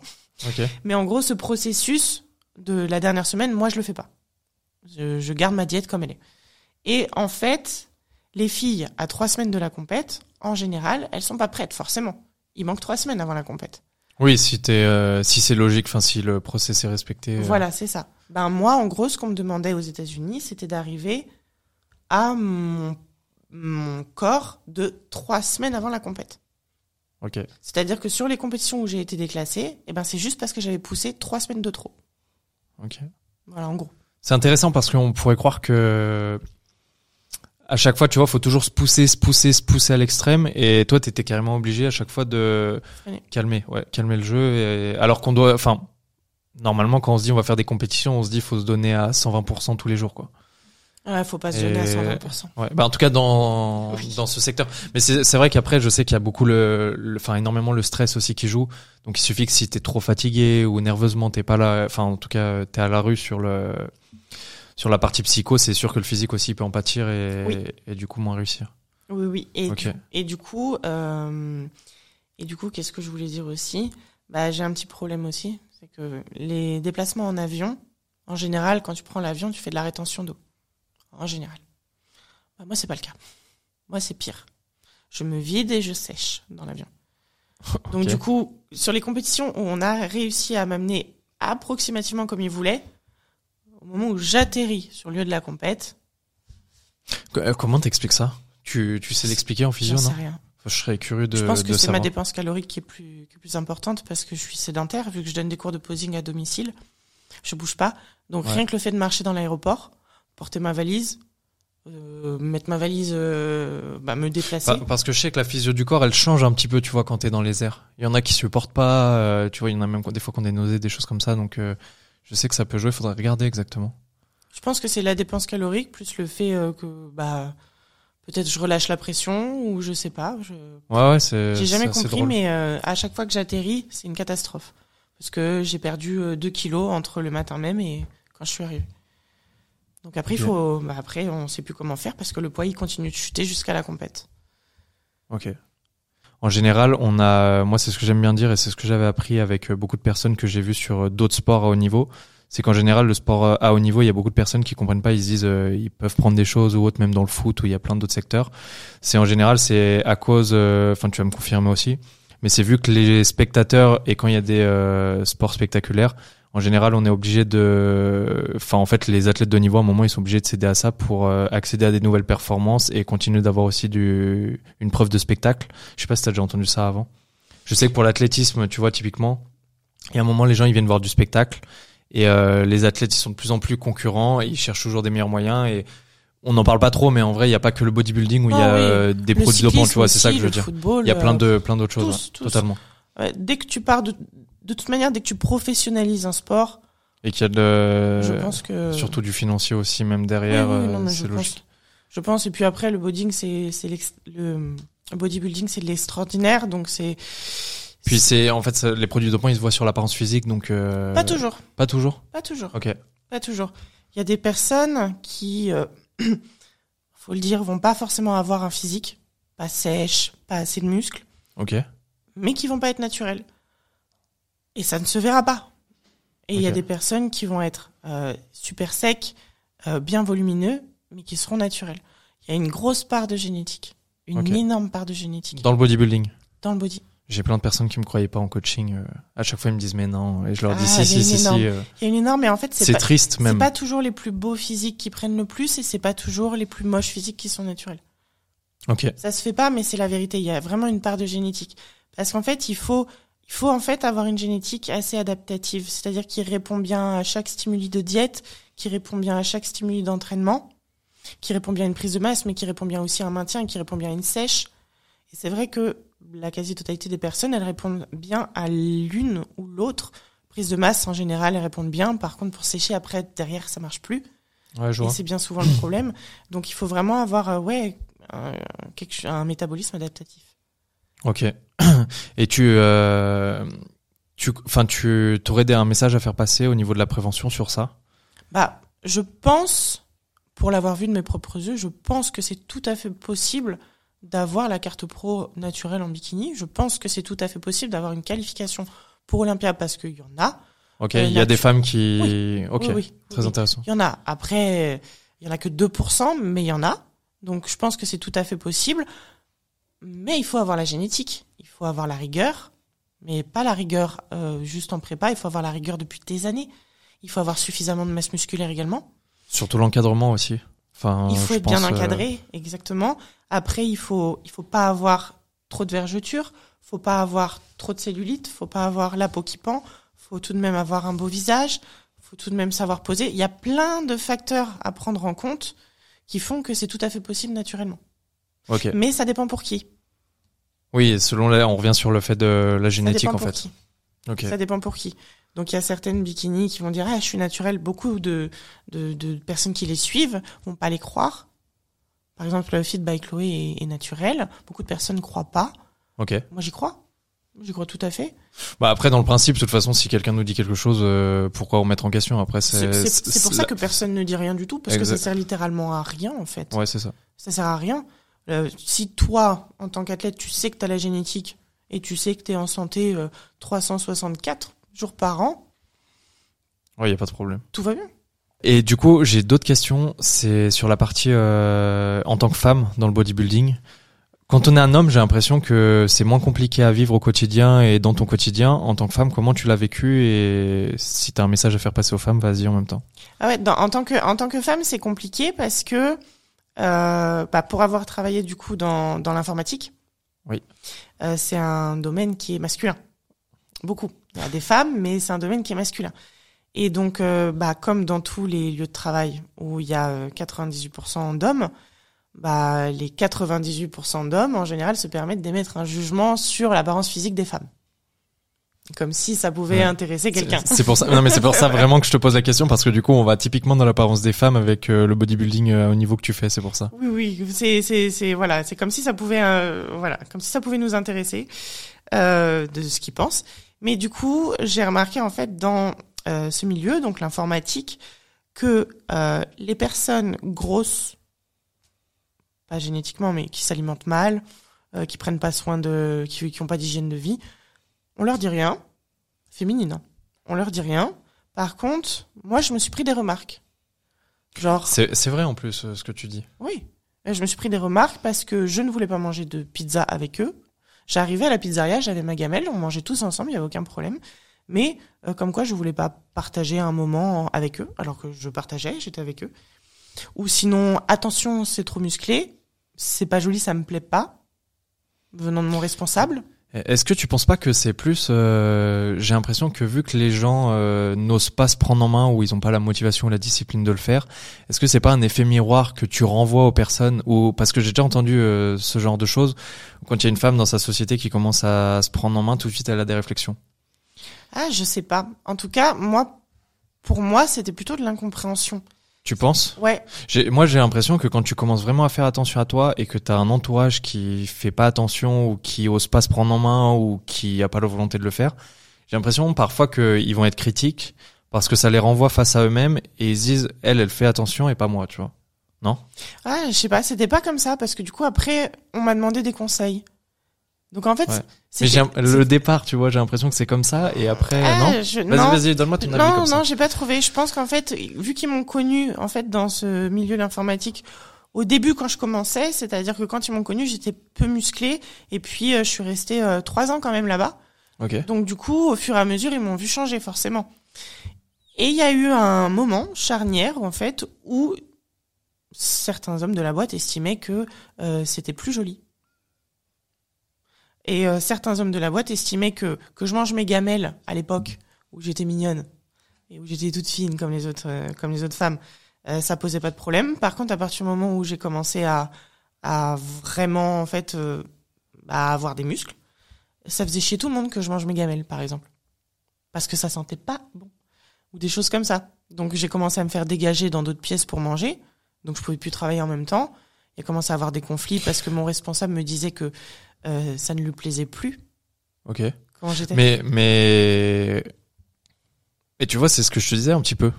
Mais en gros, ce processus de la dernière semaine, moi, je le fais pas. Je, je garde ma diète comme elle est. Et en fait, les filles à trois semaines de la compète, en général, elles sont pas prêtes forcément. Il manque trois semaines avant la compète. Oui, si t'es, euh, si c'est logique, enfin si le process est respecté. euh, Voilà, c'est ça. Ben moi, en gros, ce qu'on me demandait aux États-Unis, c'était d'arriver à mon, mon corps de trois semaines avant la compète. C'est-à-dire que sur les compétitions où j'ai été déclassée, eh ben c'est juste parce que j'avais poussé trois semaines de trop. Ok. Voilà, en gros. C'est intéressant parce qu'on pourrait croire que à chaque fois, tu vois, faut toujours se pousser, se pousser, se pousser à l'extrême. Et toi, t'étais carrément obligé à chaque fois de calmer, ouais, calmer le jeu. Et... Alors qu'on doit, enfin, normalement, quand on se dit on va faire des compétitions, on se dit faut se donner à 120% tous les jours, quoi. Ouais, faut pas se donner à Et- 120%. Ouais, bah en tout cas dans Oui. dans ce secteur. Mais c'est vrai qu'après je sais qu'il y a beaucoup le, enfin énormément le stress aussi qui joue. Donc il suffit que si t'es trop fatigué ou nerveusement t'es pas là, enfin en tout cas t'es à la rue sur le sur la partie psycho, c'est sûr que le physique aussi peut en pâtir et, Oui. et du coup moins réussir. Oui, oui. Et, du, et du coup, euh, et du coup, qu'est-ce que je voulais dire aussi? Bah, j'ai un petit problème aussi, c'est que les déplacements en avion, en général, quand tu prends l'avion, tu fais de la rétention d'eau. En général. Bah, moi, c'est pas le cas. Moi, c'est pire. Je me vide et je sèche dans l'avion. Donc du coup, sur les compétitions où on a réussi à m'amener approximativement comme il voulait, au moment où j'atterris sur le lieu de la compète, Co- euh, Comment t'expliques ça? Tu tu sais l'expliquer en physio j'en sais non? rien. Je serais curieux de je pense que c'est ma dépense calorique qui est plus qui est plus importante parce que je suis sédentaire vu que je donne des cours de posing à domicile. Je bouge pas. Donc Ouais. rien que le fait de marcher dans l'aéroport, porter ma valise, euh, mettre ma valise, euh, bah, me déplacer. Pa- Parce que je sais que la physio du corps, elle change un petit peu, tu vois, quand t'es dans les airs. Il y en a qui supportent pas, euh, tu vois, il y en a même des fois qu'on a des nausées, des choses comme ça, donc euh, je sais que ça peut jouer, faudrait regarder exactement. Je pense que c'est la dépense calorique plus le fait euh, que bah peut-être je relâche la pression ou je sais pas. Je... Ouais, ouais, c'est. J'ai jamais compris, mais euh, à chaque fois que j'atterris, c'est une catastrophe parce que j'ai perdu 2 kilos entre le matin même et quand je suis arrivée. Donc après, il faut, bah après, on sait plus comment faire parce que le poids il continue de chuter jusqu'à la compète. Ok. En général, on a, moi, c'est ce que j'aime bien dire et c'est ce que j'avais appris avec euh, beaucoup de personnes que j'ai vues sur euh, d'autres sports à haut niveau. C'est qu'en général, le sport euh, à haut niveau, il y a beaucoup de personnes qui comprennent pas. Ils se disent, euh, ils peuvent prendre des choses ou autres, même dans le foot où il y a plein d'autres secteurs. C'est en général, c'est à cause, euh, enfin, tu vas me confirmer aussi. Mais c'est vu que les spectateurs et quand il y a des euh, sports spectaculaires, en général, on est obligé de, enfin, en fait, les athlètes de niveau, à un moment, ils sont obligés de céder à ça pour euh, accéder à des nouvelles performances et continuer d'avoir aussi du, une preuve de spectacle. Je sais pas si t'as déjà entendu ça avant. Je sais que pour l'athlétisme, tu vois, typiquement, il y a un moment, les gens, ils viennent voir du spectacle et euh, les athlètes, ils sont de plus en plus concurrents et ils cherchent toujours des meilleurs moyens et on n'en parle pas trop, mais en vrai, il n'y a pas que le bodybuilding où il y Ah a oui. euh, des produits dopants, tu vois, c'est ça que je veux dire. Il y a plein de, plein d'autres choses, tous, tous. totalement. dès que tu pars de, de toute manière, dès que tu professionnalises un sport, Et qu'il y a de, je pense que surtout du financier aussi, même Oui, derrière, oui, non, euh, c'est je logique. pense, je pense. Et puis après, le bodybuilding, c'est, c'est l'ex- le le bodybuilding, c'est de l'extraordinaire, donc c'est. Puis c'est, en fait, les produits dopants, ils se voient sur l'apparence physique, donc. euh, Pas toujours, Pas toujours? pas toujours, Ok. pas toujours. Il y a des personnes qui, euh, faut le dire, vont pas forcément avoir un physique pas sèche, pas assez de muscles, Ok. mais qui vont pas être naturels. Et ça ne se verra pas. Et il y a des personnes qui vont être euh, super secs, euh, bien volumineux, mais qui seront naturels. Il y a une grosse part de génétique, une énorme part de génétique Dans le bodybuilding. dans le body. J'ai plein de personnes qui me croyaient pas en coaching. euh, à chaque fois, ils me disent mais non. Et je leur dis Ah, si, si, si, si. Il y a une énorme, mais en fait, c'est C'est triste c'est même. pas toujours les plus beaux physiques qui prennent le plus et c'est pas toujours les plus moches physiques qui sont naturels. Ok. Ça se fait pas, mais c'est la vérité. Il y a vraiment une part de génétique. Parce qu'en fait, il faut, il faut en fait avoir une génétique assez adaptative. C'est-à-dire qui répond bien à chaque stimuli de diète, qui répond bien à chaque stimuli d'entraînement, qui répond bien à une prise de masse, mais qui répond bien aussi à un maintien, qui répond bien à une sèche. Et c'est vrai que la quasi-totalité des personnes, elles répondent bien à l'une ou l'autre. Prise de masse, en général, elles répondent bien. Par contre, pour sécher après, derrière, ça marche plus. Ouais, je Et c'est bien souvent le problème. Donc il faut vraiment avoir euh, ouais un métabolisme adaptatif. Ok. Et tu, euh, tu, enfin, tu aurais un message à faire passer au niveau de la prévention sur ça? Bah, je pense, pour l'avoir vu de mes propres yeux, je pense que c'est tout à fait possible d'avoir la carte pro naturelle en bikini. Je pense que c'est tout à fait possible d'avoir une qualification pour Olympia parce qu'il y en a. Ok. Euh, Il y a des femmes qui. Ok. Oui, oui, Très intéressant. Il y en a. Après, il y en a que 2%, mais il y en a. Donc je pense que c'est tout à fait possible. Mais il faut avoir la génétique. Il faut avoir la rigueur. Mais pas la rigueur euh, juste en prépa. Il faut avoir la rigueur depuis des années. Il faut avoir suffisamment de masse musculaire également. Surtout l'encadrement aussi. Enfin, Il faut être bien euh, encadré, exactement. Après, il faut, il faut pas avoir trop de vergetures, faut pas avoir trop de cellulite, faut pas avoir la peau qui pend, faut tout de même avoir un beau visage, faut tout de même savoir poser. Il y a plein de facteurs à prendre en compte qui font que c'est tout à fait possible naturellement. Ok. Mais ça dépend pour qui. Oui, selon la, on revient sur le fait de la génétique en fait. qui. Ok. Ça dépend pour qui. Donc il y a certaines bikinis qui vont dire ah je suis naturelle. Beaucoup de, de, de personnes qui les suivent vont pas les croire. Par exemple, le Fit by Chloé est, est naturel. Beaucoup de personnes ne croient pas. Ok. Moi j'y crois. J'y crois tout à fait. Bah après, dans le principe, de toute façon, si quelqu'un nous dit quelque chose, euh, pourquoi remettre en question? Après, C'est c'est. pour ça que personne ne dit rien du tout parce que ça sert littéralement à rien en fait. Ouais, c'est ça. Ça sert à rien. Euh, si toi, en tant qu'athlète, tu sais que tu as la génétique et tu sais que tu es en santé euh, 364 jours par an, Ouais, y a pas de problème. tout va bien. Et du coup, j'ai d'autres questions. C'est sur la partie euh, en tant que femme dans le bodybuilding. Quand on est un homme, j'ai l'impression que c'est moins compliqué à vivre au quotidien et dans ton quotidien. En tant que femme, comment tu l'as vécu et si t'as un message à faire passer aux femmes, vas-y en même temps. Ah ouais, dans- en tant que en tant que femme, c'est compliqué parce que bah, pour avoir travaillé du coup dans dans l'informatique, Oui. euh, c'est un domaine qui est masculin. Beaucoup. Il y a des femmes, mais c'est un domaine qui est masculin. Et donc, euh, bah, comme dans tous les lieux de travail où il y a euh, 98% d'hommes, bah, les 98% d'hommes, en général, se permettent d'émettre un jugement sur l'apparence physique des femmes. Comme si ça pouvait Ouais. intéresser quelqu'un. C'est pour ça. Non, mais c'est pour ça vraiment que je te pose la question parce que du coup, on va typiquement dans l'apparence des femmes avec euh, le bodybuilding euh, au niveau que tu fais. C'est pour ça. Oui, oui, c'est, c'est, c'est, voilà, c'est comme si ça pouvait, euh, voilà, comme si ça pouvait nous intéresser euh, de ce qu'ils pensent. Mais du coup, j'ai remarqué en fait dans euh, ce milieu, donc l'informatique, que euh, les personnes grosses, pas génétiquement, mais qui s'alimentent mal, euh, qui prennent pas soin de, qui, qui ont pas d'hygiène de vie, on leur dit rien, féminine, hein. on leur dit rien. Par contre, moi, je me suis pris des remarques, genre. C'est vrai en plus euh, ce que tu dis. Oui. Et je me suis pris des remarques parce que je ne voulais pas manger de pizza avec eux. J'arrivais à la pizzeria, j'avais ma gamelle, on mangeait tous ensemble, il n'y avait aucun problème. Mais euh, comme quoi, je voulais pas partager un moment avec eux, alors que je partageais, j'étais avec eux. Ou sinon, attention, c'est trop musclé, c'est pas joli, ça me plaît pas, venant de mon responsable. Est-ce que tu penses pas que c'est plus euh, J'ai l'impression que vu que les gens euh, n'osent pas se prendre en main ou ils ont pas la motivation ou la discipline de le faire, est-ce que c'est pas un effet miroir que tu renvoies aux personnes ou parce que j'ai déjà entendu euh, ce genre de choses quand il y a une femme dans sa société qui commence à se prendre en main, tout de suite elle a des réflexions. Ah, je sais pas. En tout cas, moi, pour moi, c'était plutôt de l'incompréhension. Tu penses Ouais, J'ai- Moi, j'ai l'impression que quand tu commences vraiment à faire attention à toi et que tu as un entourage qui fait pas attention ou qui ose pas se prendre en main ou qui a pas la volonté de le faire, j'ai l'impression parfois qu'ils vont être critiques parce que ça les renvoie face à eux-mêmes et ils se disent elle, elle fait attention et pas moi, tu vois. Non? Ah, je sais pas, c'était pas comme ça parce que du coup après on m'a demandé des conseils. Donc en fait, Ouais. c'est- le départ, tu vois, j'ai l'impression que c'est comme ça et après Ah, non. je- Vas-y, non. vas-y, donne-moi ton avis Non, comme ça. non, j'ai pas trouvé. Je pense qu'en fait, vu qu'ils m'ont connu en fait dans ce milieu de l'informatique au début quand je commençais, c'est-à-dire que quand ils m'ont connu, j'étais peu musclée et puis euh, je suis restée euh, trois ans quand même là-bas. Ok. Donc du coup, au fur et à mesure, ils m'ont vu changer forcément. Et il y a eu un moment charnière en fait où certains hommes de la boîte estimaient que euh, c'était plus joli. Et euh, certains hommes de la boîte estimaient que que je mange mes gamelles à l'époque où j'étais mignonne et où j'étais toute fine comme les autres euh, comme les autres femmes, euh, ça posait pas de problème. Par contre, à partir du moment où j'ai commencé à à vraiment en fait euh, à avoir des muscles, ça faisait chier tout le monde que je mange mes gamelles, par exemple. Parce que ça sentait pas bon. Ou des choses comme ça. Donc j'ai commencé à me faire dégager dans d'autres pièces pour manger. Donc je pouvais plus travailler en même temps. Il a commencé à avoir des conflits parce que mon responsable me disait que euh, ça ne lui plaisait plus Ok. quand j'étais. Mais, mais, et tu vois, c'est ce que je te disais un petit peu.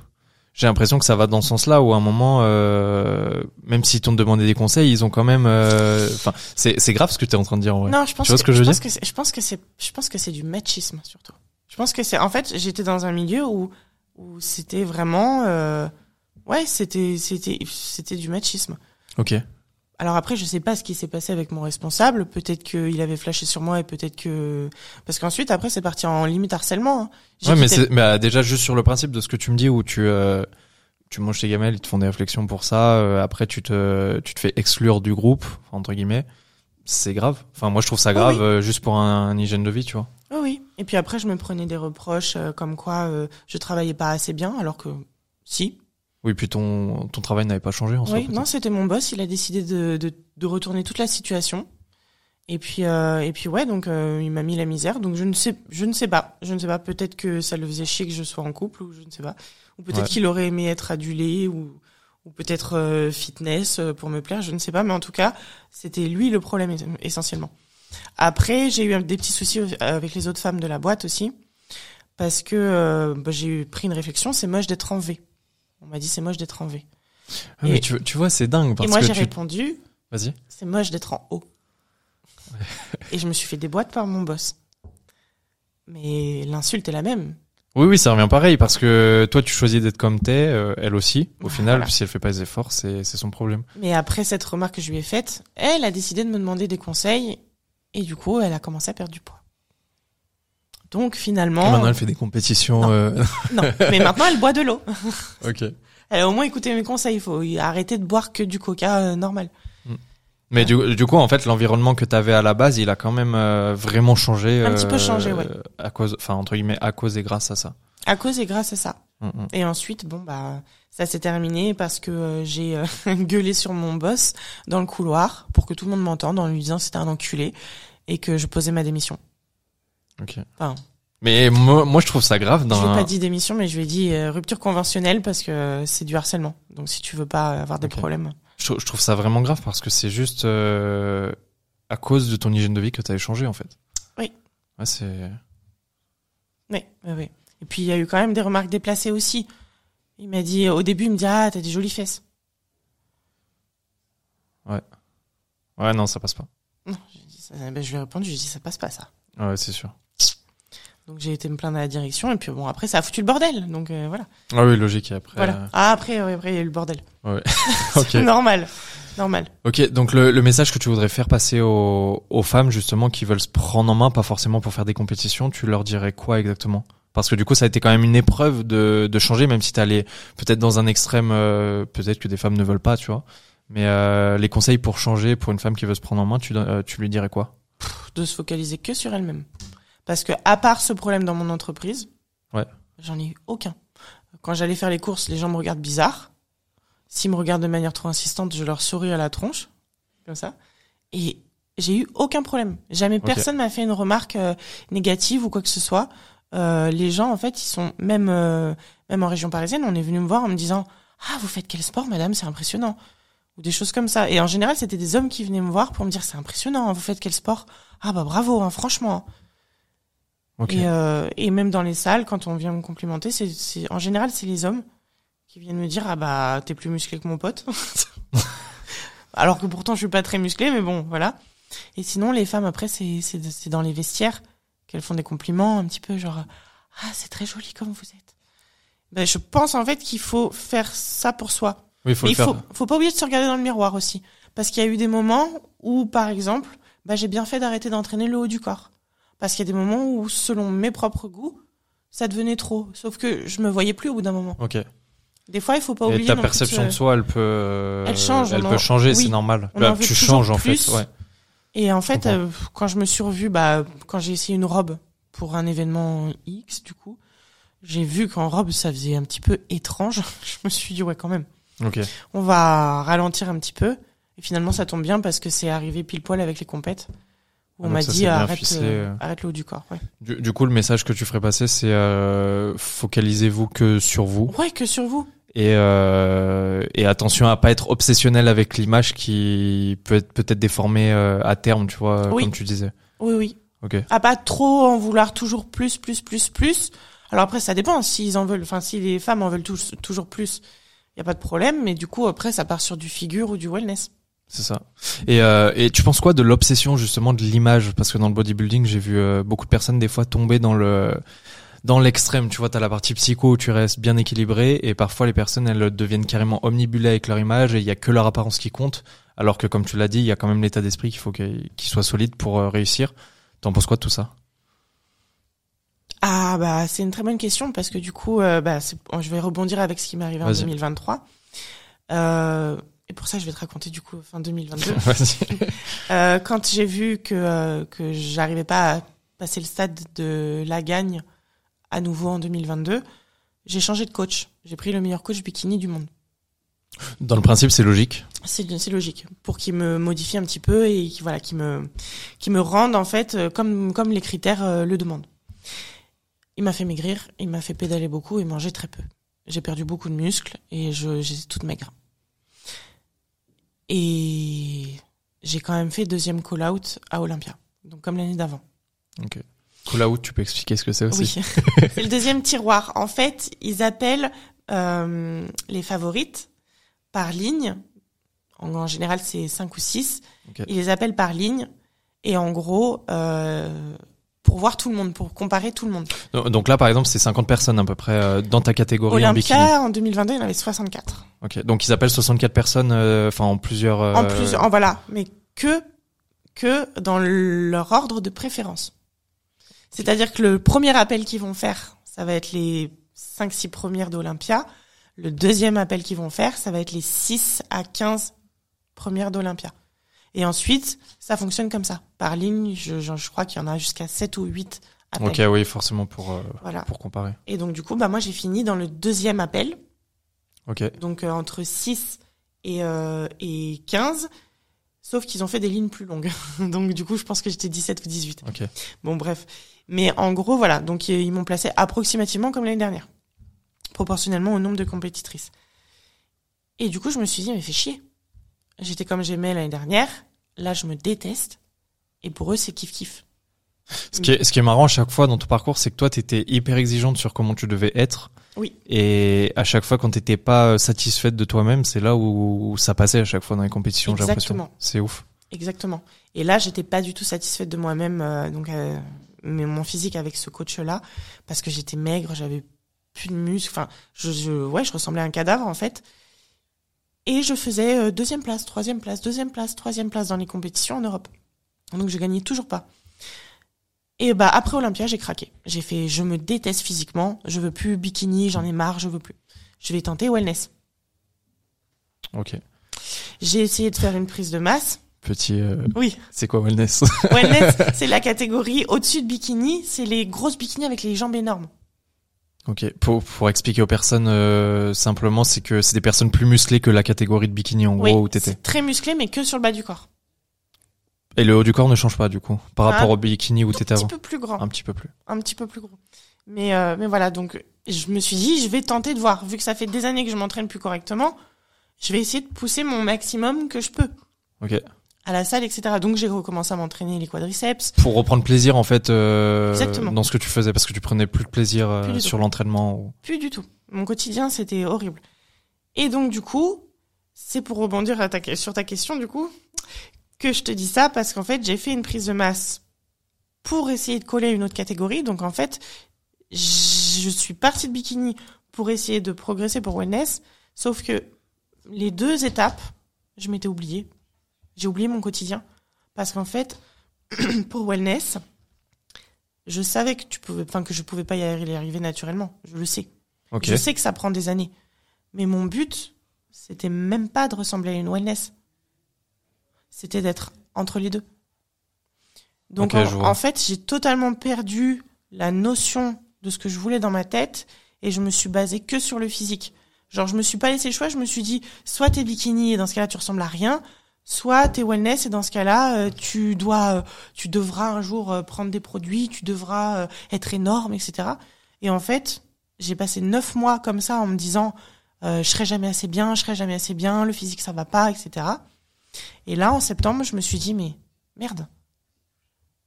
J'ai l'impression que ça va dans ce sens-là où à un moment, euh, même s'ils t'ont demandé des conseils, ils ont quand même, euh, enfin, c'est, c'est grave ce que tu es en train de dire. en vrai. Non, je pense Tu vois que, ce que je veux pense dire que je pense que c'est, je pense que c'est du machisme surtout. Je pense que c'est, en fait, j'étais dans un milieu où, où c'était vraiment, euh, ouais, c'était, c'était, c'était du machisme. Ok. Alors après, je sais pas ce qui s'est passé avec mon responsable. Peut-être qu'il avait flashé sur moi et peut-être que, parce qu'ensuite, après, c'est parti en limite harcèlement. hein. Ouais, mais quitté- bah, déjà juste sur le principe de ce que tu me dis où tu, euh, tu manges tes gamelles, ils te font des réflexions pour ça. euh, après, tu te, tu te fais exclure du groupe entre guillemets. C'est grave. Enfin, moi, je trouve ça grave oui. euh, juste pour un, un hygiène de vie, tu vois. Oui, oui. Et puis après, je me prenais des reproches euh, comme quoi euh, je travaillais pas assez bien, alors que si. Oui, puis ton, ton travail n'avait pas changé en soi. Oui, non, c'était mon boss. Il a décidé de, de, de retourner toute la situation. Et puis, euh, et puis ouais, donc euh, il m'a mis la misère. Donc je ne sais, je ne sais pas, je ne sais pas. Peut-être que ça le faisait chier que je sois en couple, ou je ne sais pas. Ou peut-être Ouais. qu'il aurait aimé être adulé, ou, ou peut-être euh, fitness pour me plaire, je ne sais pas. Mais en tout cas, c'était lui le problème es- essentiellement. Après, j'ai eu des petits soucis avec les autres femmes de la boîte aussi, parce que bah, j'ai eu pris une réflexion. C'est moche d'être en V. On m'a dit c'est moche d'être en V. Ah, mais tu, tu vois, c'est dingue parce et moi j'ai tu. répondu Vas-y. c'est moche d'être en haut. Et je me suis fait des boîtes par mon boss. Mais l'insulte est la même. Oui, oui, ça revient pareil parce que toi, tu choisis d'être comme t'es, euh, elle aussi. Au final, Voilà. si elle fait pas les efforts, c'est, c'est son problème. Mais après cette remarque que je lui ai faite, elle a décidé de me demander des conseils. Et du coup, elle a commencé à perdre du poids. Donc finalement... Et maintenant, elle fait des compétitions. Non. euh, Non, mais maintenant elle boit de l'eau. ok. Elle a au moins écouté mes conseils. Il faut arrêter de boire que du coca euh, normal. Mais du, du coup, en fait, l'environnement que t'avais à la base, il a quand même euh, vraiment changé. Un petit peu changé, ouais. À cause, enfin entre guillemets, à cause et grâce à ça. À cause et grâce à ça. Mm, mm. Et ensuite, bon bah, ça s'est terminé parce que j'ai gueulé sur mon boss dans le couloir pour que tout le monde m'entende en lui disant que c'était un enculé et que je posais ma démission. Ok. Enfin, Mais moi, moi, je trouve ça grave. Dans je lui ai pas dit démission, mais je lui ai dit euh, rupture conventionnelle parce que c'est du harcèlement. Donc si tu veux pas avoir des problèmes. je, trou- je trouve ça vraiment grave parce que c'est juste euh, à cause de ton hygiène de vie que t'as changé en fait. Oui. Ouais, c'est. Oui, oui, oui. Et puis il y a eu quand même des remarques déplacées aussi. Il m'a dit au début, il me dit ah t'as des jolies fesses. Ouais, non, ça passe pas. Non, ça- ben, je lui ai répondu, j'ai dit ça passe pas ça. Ouais, c'est sûr. Donc j'ai été me plaindre à la direction et puis bon après ça a foutu le bordel. Donc euh, voilà. Ah oui, logique. Et après. Voilà. Ah après ouais, après il y a eu le bordel. euh, Ok. Normal. Normal. Ok, donc le, le message que tu voudrais faire passer aux, aux femmes justement qui veulent se prendre en main, pas forcément pour faire des compétitions, tu leur dirais quoi exactement? Parce que du coup, ça a été quand même une épreuve de, de changer, même si t'allais peut-être dans un extrême, euh, peut-être que des femmes ne veulent pas, tu vois. Mais euh, les conseils pour changer, pour une femme qui veut se prendre en main, tu, euh, tu lui dirais quoi? De se focaliser que sur elle-même. Parce que à part ce problème dans mon entreprise, Ouais. j'en ai eu aucun. Quand j'allais faire les courses, les gens me regardent bizarre. S'ils me regardent de manière trop insistante, je leur souris à la tronche, comme ça. Et j'ai eu aucun problème. Jamais Ok. personne m'a fait une remarque euh, négative ou quoi que ce soit. Euh, les gens, en fait, ils sont même euh, même en région parisienne, on est venu me voir en me disant ah vous faites quel sport, madame, c'est impressionnant ou des choses comme ça. Et en général, c'était des hommes qui venaient me voir pour me dire c'est impressionnant, hein, vous faites quel sport? Ah bah bravo, hein, franchement. Et, euh, et même dans les salles, quand on vient me complimenter, c'est, en général c'est les hommes qui viennent me dire ah bah t'es plus musclé que mon pote. Alors que pourtant je suis pas très musclé, mais bon voilà. Et sinon les femmes après c'est c'est dans les vestiaires qu'elles font des compliments un petit peu genre ah c'est très joli comme vous êtes. Ben je pense en fait qu'il faut faire ça pour soi. oui, faut Mais il faut, faut pas oublier de se regarder dans le miroir aussi. Parce qu'il y a eu des moments où, par exemple, bah, j'ai bien fait d'arrêter d'entraîner le haut du corps. Parce qu'il y a des moments où, selon mes propres goûts, ça devenait trop. Sauf que je me voyais plus au bout d'un moment. Ok. Des fois, il faut pas Et oublier. ta non plus perception de soi, elle peut, Elle change, elle peut en- changer, oui. c'est normal. Bah, tu changes en plus. fait. Ouais. Et en fait, euh, quand je me suis revue, bah, quand j'ai essayé une robe pour un événement X, du coup, j'ai vu qu'en robe, ça faisait un petit peu étrange. je me suis dit, ouais, quand même. Ok. on va ralentir un petit peu. Et finalement, ça tombe bien parce que c'est arrivé pile poil avec les compètes où Ah, on m'a dit arrête, euh, euh. arrête le haut du corps. Ouais. Du, du coup, le message que tu ferais passer, c'est euh, focalisez-vous que sur vous ouais, que sur vous. et, euh, et attention à pas être obsessionnel avec l'image qui peut être peut-être déformée euh, à terme, tu vois, Oui. comme tu disais. Oui, oui. Ok. À pas trop en vouloir toujours plus, plus, plus, plus. Alors après, ça dépend. S'ils en veulent, enfin, si les femmes en veulent tous- toujours plus, y a pas de problème. Mais du coup, après, ça part sur du figure ou du wellness. C'est ça. Et, euh, et tu penses quoi de l'obsession justement de l'image? Parce que dans le bodybuilding, j'ai vu euh, beaucoup de personnes des fois tomber dans le dans l'extrême. Tu vois, t'as la partie psycho où tu restes bien équilibré, et parfois les personnes elles deviennent carrément omnibulées avec leur image et il y a que leur apparence qui compte. Alors que comme tu l'as dit, il y a quand même l'état d'esprit qu'il faut qu'il qu'il soit solide pour euh, réussir. T'en penses quoi de tout ça? Ah bah c'est une très bonne question parce que du coup, euh, bah, je vais rebondir avec ce qui m'est arrivé en Vas-y. 2023. Euh, et pour ça, je vais te raconter du coup fin 2022. Vas-y. Euh, quand j'ai vu que euh, que j'arrivais pas à passer le stade de la gagne à nouveau en 2022, j'ai changé de coach. J'ai pris le meilleur coach bikini du monde. Dans le principe, c'est logique. C'est c'est logique pour qu'il me modifie un petit peu et qui voilà qui me qui me rende en fait euh, comme comme les critères euh, le demandent. Il m'a fait maigrir, il m'a fait pédaler beaucoup et manger très peu. J'ai perdu beaucoup de muscles et je j'étais toute maigre. Et j'ai quand même fait deuxième call out à Olympia. Donc comme l'année d'avant. Ok. Cool out, tu peux expliquer ce que c'est aussi? Oui. c'est le deuxième tiroir. En fait, ils appellent euh, les favorites par ligne. En, en général, c'est cinq ou six. Ok. Ils les appellent par ligne. Et en gros, euh, pour voir tout le monde, pour comparer tout le monde. Donc là, par exemple, c'est 50 personnes à peu près euh, dans ta catégorie en bikini. Olympia, en 2022, il y en avait 64. Ok. Donc ils appellent 64 personnes, euh, enfin en plusieurs. euh, En plus, en voilà. Mais que, que dans leur ordre de préférence. C'est-à-dire que le premier appel qu'ils vont faire, ça va être les 5-6 premières d'Olympia. Le deuxième appel qu'ils vont faire, ça va être les 6 à 15 premières d'Olympia. Et ensuite, ça fonctionne comme ça. Par ligne, je, je, je crois qu'il y en a jusqu'à 7 ou 8 appels. Ok, oui, forcément pour euh, Voilà. pour comparer. Et donc, du coup, bah, moi, j'ai fini dans le deuxième appel. Ok. Donc, euh, entre 6 et, euh, et 15. Sauf qu'ils ont fait des lignes plus longues. donc, du coup, je pense que j'étais 17 ou 18. Ok. Bon, bref. Mais en gros, voilà. Donc, ils m'ont placé approximativement comme l'année dernière. Proportionnellement au nombre de compétitrices. Et du coup, je me suis dit, mais fais chier. J'étais comme j'aimais l'année dernière. Là, je me déteste. Et pour eux, c'est kiff-kiff. Ce qui est, ce qui est marrant à chaque fois dans ton parcours, c'est que toi, t'étais hyper exigeante sur comment tu devais être. Oui. Et à chaque fois, quand t'étais pas euh, satisfaite de toi-même, c'est là où, où ça passait à chaque fois dans les compétitions, j'ai l'impression. Exactement. C'est ouf. Exactement. Et là, j'étais pas du tout satisfaite de moi-même, euh, donc euh, mais mon physique avec ce coach-là, parce que j'étais maigre, j'avais plus de muscles, enfin, je, je, ouais, je ressemblais à un cadavre en fait. Et je faisais euh, deuxième place, troisième place, deuxième place, troisième place dans les compétitions en Europe. Donc je gagnais toujours pas. Et bah après Olympia, j'ai craqué. J'ai fait, je me déteste physiquement, je veux plus bikini, j'en ai marre, je veux plus. Je vais tenter wellness. Ok. J'ai essayé de faire une prise de masse. Petit. euh, Oui, c'est quoi wellness? Wellness, c'est la catégorie au-dessus de bikini, c'est les grosses bikinis avec les jambes énormes. Ok. Pour, pour expliquer aux personnes euh, simplement, c'est que c'est des personnes plus musclées que la catégorie de bikini en Oui, gros où t'étais. très musclé, mais que sur le bas du corps. Et le haut du corps ne change pas du coup par Un rapport au bikini où Un t'étais petit avant. peu plus grand, Un petit peu plus. un petit peu plus gros. Mais euh, mais voilà, donc je me suis dit, je vais tenter de voir, vu que ça fait des années que je m'entraîne plus correctement, je vais essayer de pousser mon maximum que je peux Ok. À la salle, etc. Donc j'ai recommencé à m'entraîner les quadriceps. Pour reprendre plaisir en fait euh, Exactement. dans ce que tu faisais parce que tu prenais plus de plaisir euh, Plus sur l'entraînement. ou- Plus du tout. Mon quotidien, c'était horrible. Et donc, du coup, c'est pour rebondir à ta, sur ta question, du coup, que je te dis ça, parce qu'en fait, j'ai fait une prise de masse pour essayer de coller une autre catégorie. Donc, en fait, je suis partie de bikini pour essayer de progresser pour wellness, sauf que les deux étapes, je m'étais oubliée. J'ai oublié mon quotidien. Parce qu'en fait, pour wellness, je savais que tu pouvais, enfin, que je pouvais pas y arri- y arriver naturellement. Je le sais. Je sais que ça prend des années. Mais mon but, c'était même pas de ressembler à une wellness. C'était d'être entre les deux. Donc, en fait, j'ai totalement perdu la notion de ce que je voulais dans ma tête et je me suis basée que sur le physique. Genre, je me suis pas laissé le choix, je me suis dit, soit t'es bikini et dans ce cas-là, tu ressembles à rien, soit t'es wellness et dans ce cas-là, euh, tu dois, euh, tu devras un jour euh, prendre des produits, tu devras être énorme, etc. Et en fait, j'ai passé neuf mois comme ça en me disant, euh, je serai jamais assez bien, je serai jamais assez bien, le physique ça va pas, etc. Et là, en septembre, je me suis dit, mais merde,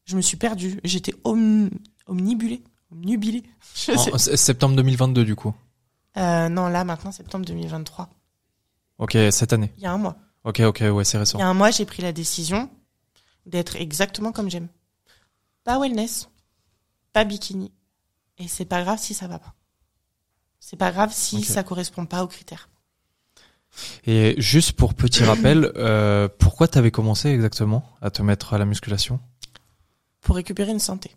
je me suis perdue, j'étais om omnibulée, omnubilée. En- septembre 2022 du coup. Euh, non, là maintenant, septembre 2023, Ok, cette année. il y a un mois. Ok, ok, ouais, c'est récent. Il y a un mois, j'ai pris la décision d'être exactement comme j'aime. Pas wellness, pas bikini. Et c'est pas grave si ça va pas. C'est pas grave si Ok. ça correspond pas aux critères. Et juste pour petit rappel, euh, pourquoi t'avais commencé exactement à te mettre à la musculation? Pour récupérer une santé.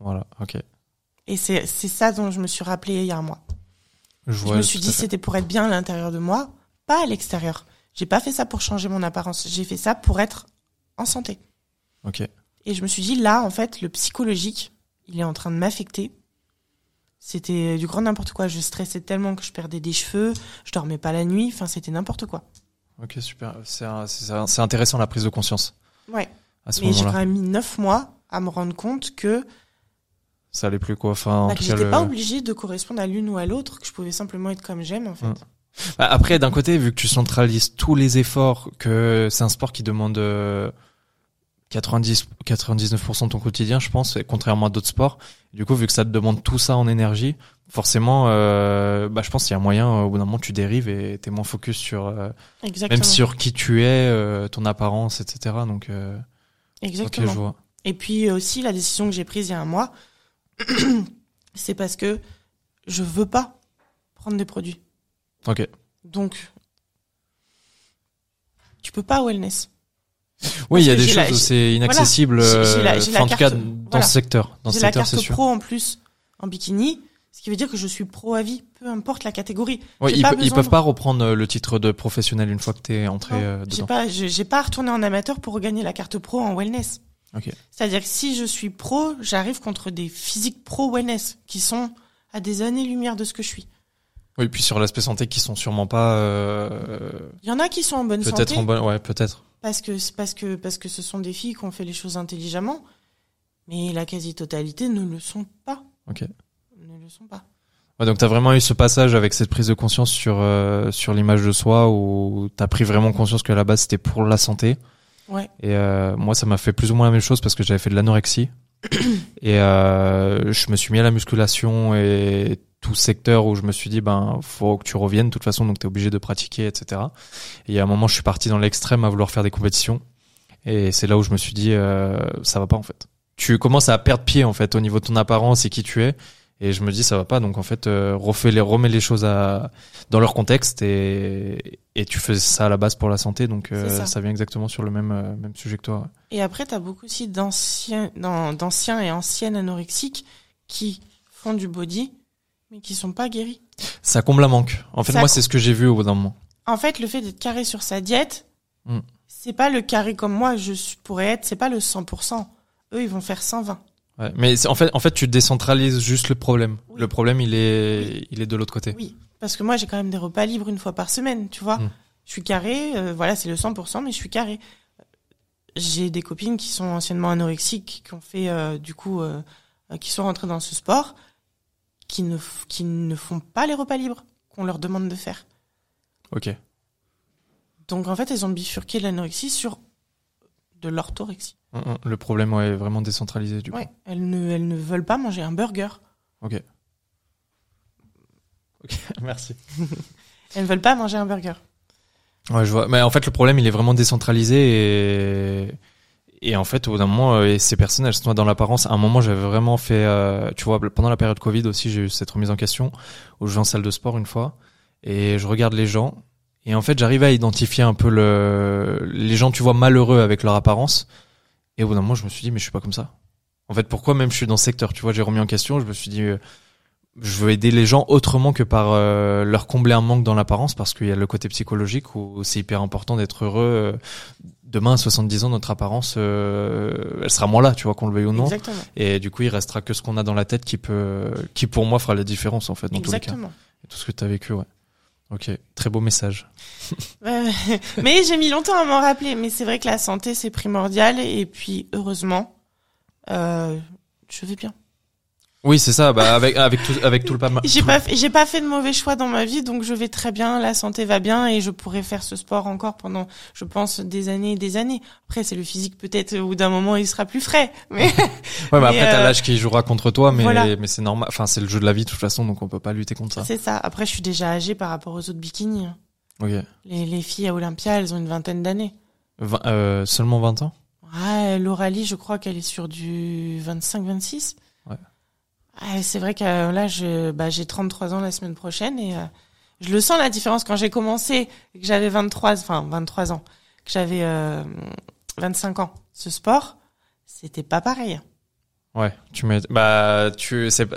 Voilà, ok. Et c'est ça dont je me suis rappelé il y a un mois. Je, Je vois me suis dit c'était pour être bien à l'intérieur de moi, pas à l'extérieur. J'ai pas fait ça pour changer mon apparence. J'ai fait ça pour être en santé. Ok. Et je me suis dit, là, en fait, le psychologique, il est en train de m'affecter. C'était du grand n'importe quoi. Je stressais tellement que je perdais des cheveux, je dormais pas la nuit, enfin, c'était n'importe quoi. Ok, super. C'est intéressant la prise de conscience Ouais. à ce Mais j'ai quand même mis neuf mois à me rendre compte que, Ça allait plus quoi. Enfin, en bah, cas, j'étais le- pas obligée de correspondre à l'une ou à l'autre, que je pouvais simplement être comme j'aime, en fait. Mm. Bah, après, d'un côté, vu que tu centralises tous les efforts, que c'est un sport qui demande euh, 90, 99% de ton quotidien, je pense, et contrairement à d'autres sports. Du coup, vu que ça te demande tout ça en énergie, forcément, euh, bah, je pense qu'il y a moyen, euh, au bout d'un moment, tu dérives et t'es moins focus sur, euh, même sur qui tu es, euh, ton apparence, etc. Donc, euh, Exactement. je vois. Et puis aussi, la décision que j'ai prise il y a un mois, c'est parce que je veux pas prendre des produits. Ok. Donc, tu peux pas wellness. Oui, il y a des choses c'est inaccessible, euh, la en tout cas, dans voilà. ce secteur. Dans ce secteur, c'est carte sûr. pro en plus en bikini, ce qui veut dire que je suis pro à vie, peu importe la catégorie. Ils, pe- ils peuvent de- pas reprendre euh, le titre de professionnel une fois que t'es entré Non, euh, dedans. pas, j'ai pas retourné en amateur pour regagner la carte pro en wellness. Ok. C'est-à-dire que si je suis pro, j'arrive contre des physiques pro wellness qui sont à des années-lumière de ce que je suis. Oui, puis sur l'aspect santé qui sont sûrement pas euh, Il y en a qui sont en bonne peut-être santé en bonne ouais, peut-être. parce que parce que parce que ce sont des filles qui ont fait les choses intelligemment, mais la quasi-totalité ne le sont pas. OK. Ne le sont pas. Ouais, donc t'as vraiment eu ce passage avec cette prise de conscience sur euh, sur l'image de soi où t'as pris vraiment conscience que à la base c'était pour la santé. Ouais. Et euh, moi ça m'a fait plus ou moins la même chose parce que j'avais fait de l'anorexie et euh, je me suis mis à la musculation et tout secteur où je me suis dit ben faut que tu reviennes de toute façon donc t'es obligé de pratiquer etc. Et a un moment je suis parti dans l'extrême à vouloir faire des compétitions et c'est là où je me suis dit euh, ça va pas en fait. Tu commences à perdre pied en fait au niveau de ton apparence et qui tu es et je me dis ça va pas donc en fait euh, refais les remets les choses à dans leur contexte et et tu fais ça à la base pour la santé donc euh, ça. ça. vient exactement sur le même euh, même sujet que toi. ouais. Et après, t'as beaucoup aussi d'anciens, d'an- d'anciens et anciennes anorexiques qui font du body, mais qui sont pas guéris. Ça comble un manque. En fait Ça moi c'est ce que j'ai vu au bout d'un moment. En fait, le fait d'être carré sur sa diète, Mm. c'est pas le carré comme moi je pourrais être, c'est pas le 100%. Eux, ils vont faire 120. Ouais, mais en fait, en fait, tu décentralises juste le problème. Oui. Le problème, il est, il est de l'autre côté. Oui, parce que moi, j'ai quand même des repas libres une fois par semaine, tu vois. Mm. Je suis carré, euh, voilà, c'est le 100%, mais je suis carré. J'ai des copines qui sont anciennement anorexiques, qui ont fait, euh, du coup, euh, qui sont rentrées dans ce sport, qui ne, qui ne font pas les repas libres qu'on leur demande de faire. Ok. Donc, en fait, elles ont bifurqué l'anorexie sur de l'orthorexie. Hum, hum. Le problème ouais, est vraiment décentralisé du coup. Ouais. Elles ne, elles ne veulent pas manger un burger. Ok. Ok, merci. Elles ne veulent pas manger un burger. Ouais, je vois. Mais en fait, le problème, il est vraiment décentralisé et et en fait, au bout d'un moment, euh, ces personnes, elles sont dans l'apparence. À un moment, j'avais vraiment fait, euh, tu vois, pendant la période Covid aussi, j'ai eu cette remise en question où je vais en salle de sport une fois et je regarde les gens et en fait, j'arrivais à identifier un peu le les gens, tu vois, malheureux avec leur apparence. Et au bout d'un moment, je me suis dit, mais je suis pas comme ça. En fait, pourquoi même je suis dans ce secteur? Tu vois, j'ai remis en question. Je me suis dit, euh, je veux aider les gens autrement que par euh, leur combler un manque dans l'apparence, parce qu'il y a le côté psychologique où c'est hyper important d'être heureux. euh, Demain, à 70 ans, notre apparence, euh, elle sera moins là, tu vois, qu'on le veuille ou non. Exactement. Et du coup, il restera que ce qu'on a dans la tête qui peut, qui pour moi fera la différence en fait dans tous les cas. Exactement. Et tout ce que tu as vécu, ouais. Ok, très beau message. Euh, mais j'ai mis longtemps à m'en rappeler. Mais c'est vrai que la santé, c'est primordial. Et puis, heureusement, euh, je vais bien. Oui, c'est ça. Bah avec avec tout avec tout le pas. J'ai pas j'ai pas fait de mauvais choix dans ma vie, donc je vais très bien. La santé va bien et je pourrais faire ce sport encore pendant, je pense, des années et des années. Après, c'est le physique peut-être où d'un moment il sera plus frais. Mais Ouais, mais Mais, après t'as euh, l'âge qui jouera contre toi, mais voilà. mais c'est normal. Enfin, c'est le jeu de la vie de toute façon, donc on peut pas lutter contre ça. c'est ça. Après, je suis déjà âgée par rapport aux autres bikinis. Ok. Les, les filles à Olympia, elles ont une vingtaine d'années. Euh, seulement 20 ans? Lauralie, je crois qu'elle est sur du 25-26. C'est vrai que euh, là, je, bah, j'ai 33 ans la semaine prochaine et euh, je le sens la différence quand j'ai commencé que j'avais 23, enfin 23 ans, que j'avais euh, 25 ans. Ce sport, c'était pas pareil. Ouais. Tu mets. Bah tu. C'est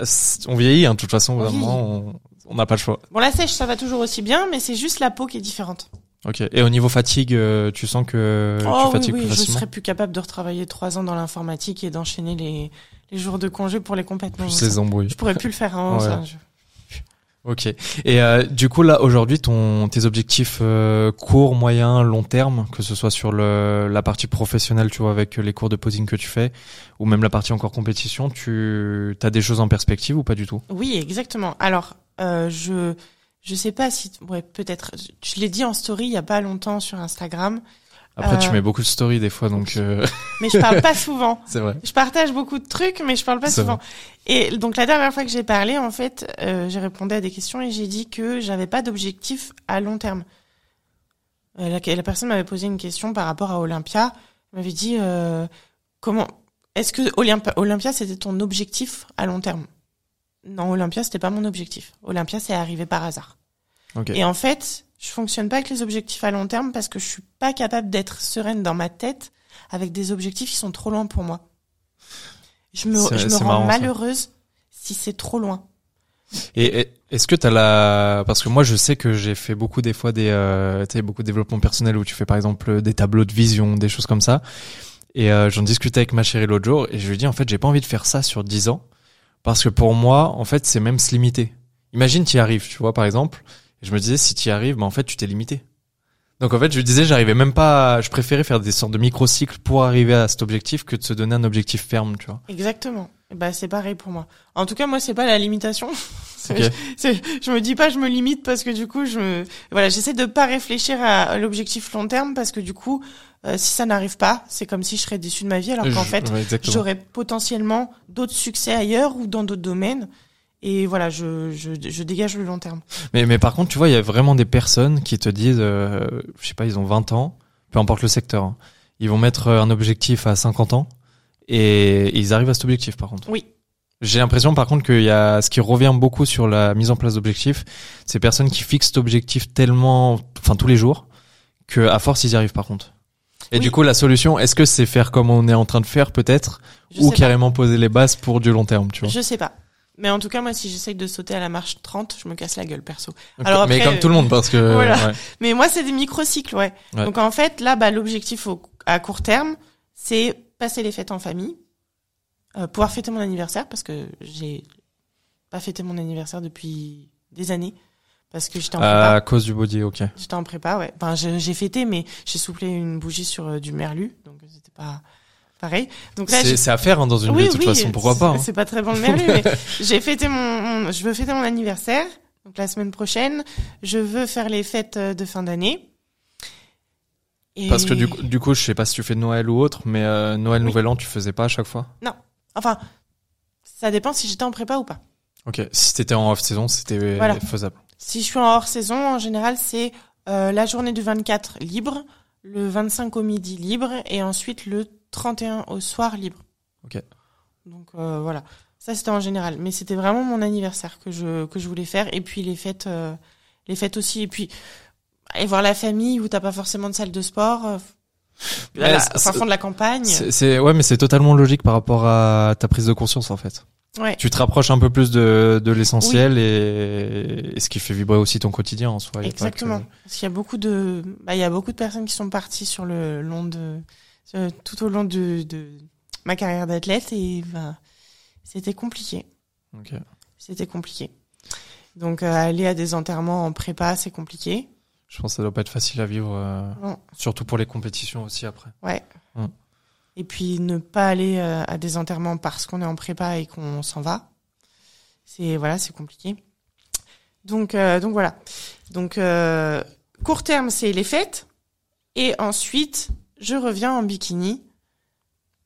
on vieillit hein, de toute façon. Oui. moment, on- n'a pas le choix. Bon, la sèche, ça va toujours aussi bien, mais c'est juste la peau qui est différente. Ok. Et au niveau fatigue, euh, tu sens que oh tu oui, fatigues oui, plus je facilement. serais plus capable de retravailler trois ans dans l'informatique et d'enchaîner les, les jours de congé pour les compétences. Plus les embrouilles. Je pourrais plus le faire. Hein, Ouais. ça, je- Ok. Et euh, du coup là aujourd'hui ton tes objectifs euh, court, moyen, long terme, que ce soit sur le la partie professionnelle, tu vois, avec les cours de posing que tu fais, ou même la partie encore compétition, tu as des choses en perspective ou pas du tout? Oui, exactement. Alors, euh, je je sais pas si ouais peut-être je l'ai dit en story il y a pas longtemps sur Instagram, Après tu Euh, mets beaucoup de stories des fois, donc euh, mais je parle pas souvent. c'est vrai. Je partage beaucoup de trucs, mais je parle pas souvent. Et donc la dernière fois que j'ai parlé, en fait, euh, j'ai répondu à des questions et j'ai dit que j'avais pas d'objectif à long terme. La, la personne m'avait posé une question par rapport à Olympia. Elle m'avait dit euh, comment est-ce que Olymp- Olympia c'était ton objectif à long terme? Non, Olympia c'était pas mon objectif. Olympia c'est arrivé par hasard. Et en fait, je fonctionne pas avec les objectifs à long terme parce que je suis pas capable d'être sereine dans ma tête avec des objectifs qui sont trop loin pour moi. Je me, je me rends marrant, ça. malheureuse si c'est trop loin. Et et est-ce que t'as la parce que moi je sais que j'ai fait beaucoup des fois des euh, tu sais beaucoup de développement personnel où tu fais par exemple des tableaux de vision, des choses comme ça. Et euh, j'en discutais avec ma chérie l'autre jour et je lui dis en fait j'ai pas envie de faire ça sur 10 ans parce que pour moi en fait c'est même se limiter. Imagine tu y arrives, tu vois par exemple. Et je me disais si tu y arrives, bah en fait tu t'es limité. Donc en fait je disais j'arrivais même pas, à- je préférais faire des sortes de micro-cycles pour arriver à cet objectif que de se donner un objectif ferme, tu vois. Exactement. Bah c'est pareil pour moi. En tout cas, moi c'est pas la limitation. C'est- Ok. c'est- je me dis pas je me limite parce que du coup je me voilà j'essaie de pas réfléchir à, à l'objectif long terme parce que du coup euh, si ça n'arrive pas c'est comme si je serais déçue de ma vie alors qu'en fait ouais, j'aurais potentiellement d'autres succès ailleurs ou dans d'autres domaines et voilà je, je je dégage le long terme. Mais, mais par contre, tu vois, il y a vraiment des personnes qui te disent, euh, je sais pas, ils ont 20 ans, peu importe le secteur, hein. ils vont mettre euh, un objectif à 50 ans et ils arrivent à cet objectif par contre. Oui. J'ai l'impression par contre qu'il y a ce qui revient beaucoup sur la mise en place d'objectifs, ces personnes qui fixent cet objectif tellement, enfin tous les jours, que à force ils y arrivent par contre. Et Oui. du coup, la solution, est-ce que c'est faire comme on est en train de faire peut-être, ou pas. carrément poser les bases pour du long terme, tu vois? Je sais pas. Mais en tout cas, moi, si j'essaye de sauter à la marche 30, je me casse la gueule, perso. Alors Mais après, comme tout le monde, parce que voilà. ouais. Mais moi, c'est des micro-cycles, ouais. Ouais. Donc en fait, là, bah, l'objectif à court terme, c'est passer les fêtes en famille, euh, pouvoir fêter mon anniversaire, parce que j'ai pas fêté mon anniversaire depuis des années, parce que j'étais en prépa. à cause du body, ok. J'étais en prépa, ouais. Enfin, j'ai fêté, mais j'ai soufflé une bougie sur euh, du merlu, donc c'était pas pareil. Donc là, C'est à faire hein, dans une vie de toute façon, pourquoi pas. hein. c'est pas très bon le merlu, mais j'ai fêté mon, mon- je veux fêter mon anniversaire. Donc la semaine prochaine, je veux faire les fêtes euh, de fin d'année. Et- Parce que du coup, du coup, je sais pas si tu fais Noël ou autre, mais euh, Noël, Oui. Nouvel An, tu faisais pas à chaque fois? Enfin, ça dépend si j'étais en prépa ou pas. Ok, si t'étais en off-saison, c'était Voilà. faisable. Si je suis en hors saison, en général, c'est euh, la journée du 24 libre, le 25 au midi libre, et ensuite le 31 au soir libre. Ok. Donc euh, voilà, ça c'était en général, mais c'était vraiment mon anniversaire que je que je voulais faire, et puis les fêtes, euh, les fêtes aussi, et puis aller voir la famille où t'as pas forcément de salle de sport, euh, Mais à la- c'est- au fin fond de la campagne. C'est ouais, mais c'est totalement logique par rapport à ta prise de conscience en fait. Ouais. Tu te rapproches un peu plus de, de l'essentiel et, et ce qui fait vibrer aussi ton quotidien en soi. Exactement. que- Parce qu'il y a beaucoup de, bah, il y a beaucoup de personnes qui sont parties sur le long de, tout au long de, de ma carrière d'athlète et bah, c'était compliqué. C'était compliqué. Donc euh, aller à des enterrements en prépa, c'est compliqué. Je pense que ça doit pas être facile à vivre, euh, surtout pour les compétitions aussi après. Ouais. Mm. Et puis ne pas aller euh, à des enterrements parce qu'on est en prépa et qu'on s'en va. C'est voilà, c'est compliqué. Donc donc voilà. Donc court terme, c'est les fêtes et ensuite je reviens en bikini.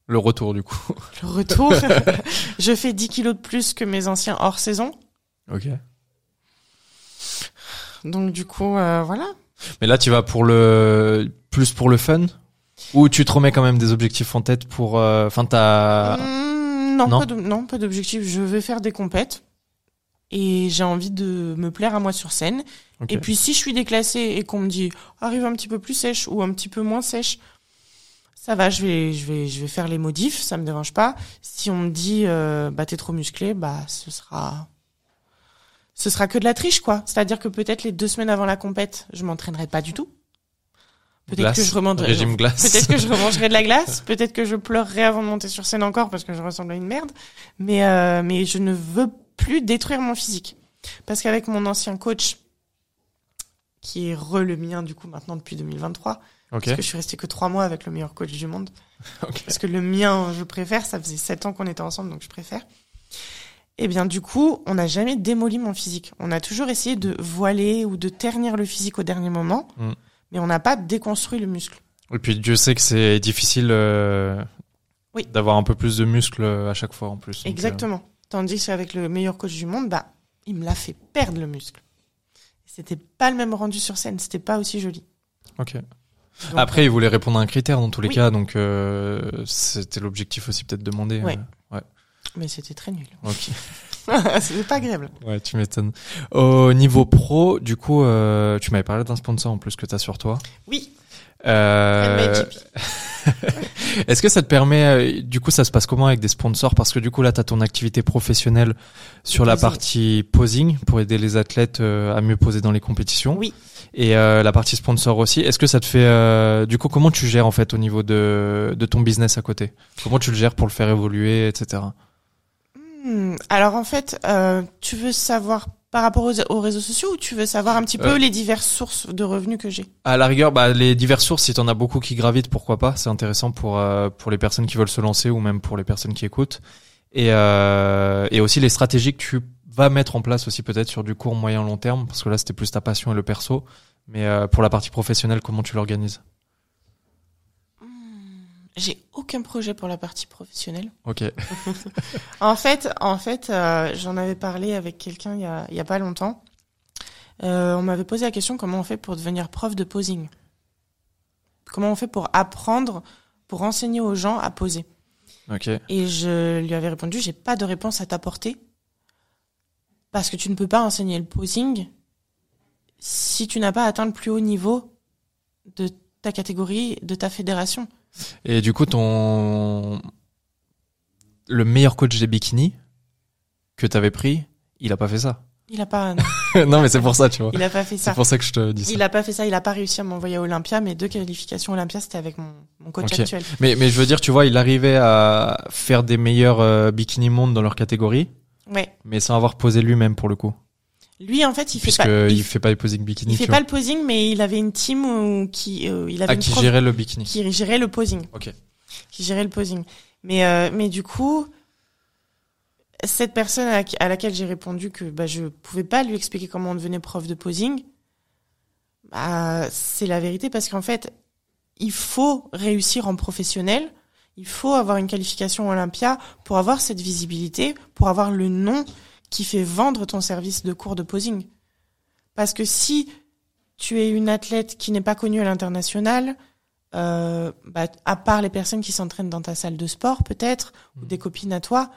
Le retour du coup. Le retour, je fais 10 kilos de plus que mes anciens hors saison. ok. Donc du coup euh, voilà. Mais là, tu vas pour le plus pour le fun? Ou tu te remets quand même des objectifs en tête pour. euh, Enfin, t'as. Mmh, non, Non? pas d'objectif. Je vais faire des compètes et j'ai envie de me plaire à moi sur scène. Et puis si je suis déclassée et qu'on me dit arrive un petit peu plus sèche ou un petit peu moins sèche, ça va, je vais, je vais, je vais faire les modifs, ça me dérange pas. Si on me dit euh, bah t'es trop musclé, bah ce sera, ce sera que de la triche quoi. C'est-à-dire que peut-être les deux semaines avant la compète, je m'entraînerai pas du tout. Peut-être que je remangerai, Régime glace. peut-être que je remangerai de la glace, peut-être que je pleurerai avant de monter sur scène encore parce que je ressemble à une merde. Mais euh, mais je ne veux plus détruire mon physique parce qu'avec mon ancien coach qui est re le mien du coup maintenant depuis 2023 Parce que je suis restée que trois mois avec le meilleur coach du monde. Parce que le mien je préfère ça faisait sept ans qu'on était ensemble donc je préfère. Et bien du coup on n'a jamais démoli mon physique. On a toujours essayé de voiler ou de ternir le physique au dernier moment Mm. mais on n'a pas déconstruit le muscle. Et puis Dieu sait que c'est difficile euh, Oui. d'avoir un peu plus de muscles à chaque fois en plus. Donc, euh, exactement. Tandis qu'avec le meilleur coach du monde bah il me l'a fait perdre le muscle. C'était pas le même rendu sur scène c'était pas aussi joli. Euh, ok. Donc, Après, il voulait répondre à un critère dans tous les Oui. cas, donc euh, c'était l'objectif aussi peut-être de demander. Ouais. euh, mais c'était très nul ok. c'était pas agréable Ouais, tu m'étonnes. Au niveau pro, du coup, euh, tu m'avais parlé d'un sponsor en plus que tu as sur toi. oui Euh. Est-ce que ça te permet, euh, du coup, ça se passe comment avec des sponsors? Parce que du coup, là, tu as ton activité professionnelle sur la partie posing pour aider les athlètes euh, à mieux poser dans les compétitions. Oui. Et euh, la partie sponsor aussi. Est-ce que ça te fait, euh, du coup, comment tu gères en fait au niveau de, de ton business à côté? Comment tu le gères pour le faire évoluer, etc. Hmm, Alors en fait, euh, tu veux savoir par rapport aux, aux réseaux sociaux ou tu veux savoir un petit peu Euh. les diverses sources de revenus que j'ai? À la rigueur, bah, les diverses sources, si t'en as beaucoup qui gravitent, pourquoi pas? C'est intéressant pour euh, pour les personnes qui veulent se lancer ou même pour les personnes qui écoutent. Et euh, et aussi les stratégies que tu vas mettre en place aussi peut-être sur du court, moyen, long terme, parce que là c'était plus ta passion et le perso. Mais euh, pour la partie professionnelle, comment tu l'organises? J'ai aucun projet pour la partie professionnelle. Ok. En fait, en fait, euh, j'en avais parlé avec quelqu'un il y a, il y a pas longtemps. Euh, on m'avait posé la question comment on fait pour devenir prof de posing? Comment on fait pour apprendre, pour enseigner aux gens à poser? Ok. Et je lui avais répondu, j'ai pas de réponse à t'apporter. Parce que tu ne peux pas enseigner le posing si tu n'as pas atteint le plus haut niveau de ta catégorie, de ta fédération. Et du coup, ton le meilleur coach des bikinis que t'avais pris, il a pas fait ça. Il a pas, non, mais c'est pour ça, tu vois. il a pas fait C'est ça. pour ça que je te dis ça. Il a pas fait ça, il a pas réussi à m'envoyer à Olympia. Mes deux qualifications Olympia, c'était avec mon, mon coach actuel. Mais, mais je veux dire, tu vois, il arrivait à faire des meilleurs euh, bikini monde dans leur catégorie, Ouais. mais sans avoir posé lui-même pour le coup. Lui, en fait, il fait pas, il, il, fait pas les posing bikini. il fait pas le posing, mais il avait une team où, qui, euh, il avait Ah, une qui prof gérait le bikini. qui gérait le posing. Ok. qui gérait le posing. Mais euh, mais du coup, cette personne à, à laquelle j'ai répondu que bah je pouvais pas lui expliquer comment on devenait prof de posing, bah c'est la vérité parce qu'en fait, il faut réussir en professionnel. Il faut avoir une qualification Olympia pour avoir cette visibilité, pour avoir le nom qui fait vendre ton service de cours de posing. Parce que si tu es une athlète qui n'est pas connue à l'international, euh, bah, à part les personnes qui s'entraînent dans ta salle de sport, peut-être, ou Mhm. des copines à toi,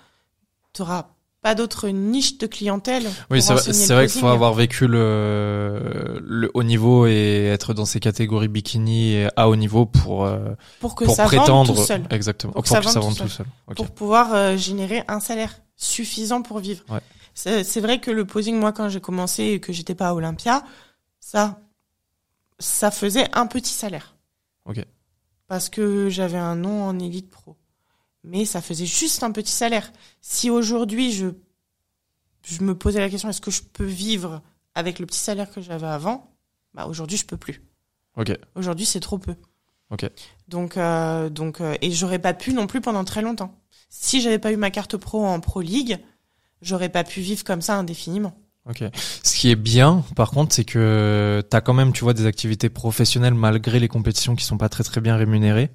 tu n'auras pas d'autre niche de clientèle. Oui, c'est vrai, qu'il faut avoir vécu le, le haut niveau et être dans ces catégories bikini et à haut niveau pour, euh, pour que pour ça prétendre. vende tout seul, Exactement. Pour Pour, que que ça ça vende tout tout seul. Pour pouvoir euh, générer un salaire suffisant pour vivre. Ouais. C'est vrai que le posing, moi, quand j'ai commencé et que j'étais pas à Olympia, ça, ça faisait un petit salaire. Ok. Parce que j'avais un nom en élite pro. Mais ça faisait juste un petit salaire. Si aujourd'hui je, je me posais la question est-ce que je peux vivre avec le petit salaire que j'avais avant? Bah aujourd'hui je peux plus. Ok. Aujourd'hui c'est trop peu. Ok. Donc euh, donc euh, et j'aurais pas pu non plus pendant très longtemps. Si j'avais pas eu ma carte pro en Pro League, j'aurais pas pu vivre comme ça indéfiniment. Ok. Ce qui est bien, par contre, c'est que t'as quand même, tu vois, des activités professionnelles malgré les compétitions qui sont pas très très bien rémunérées.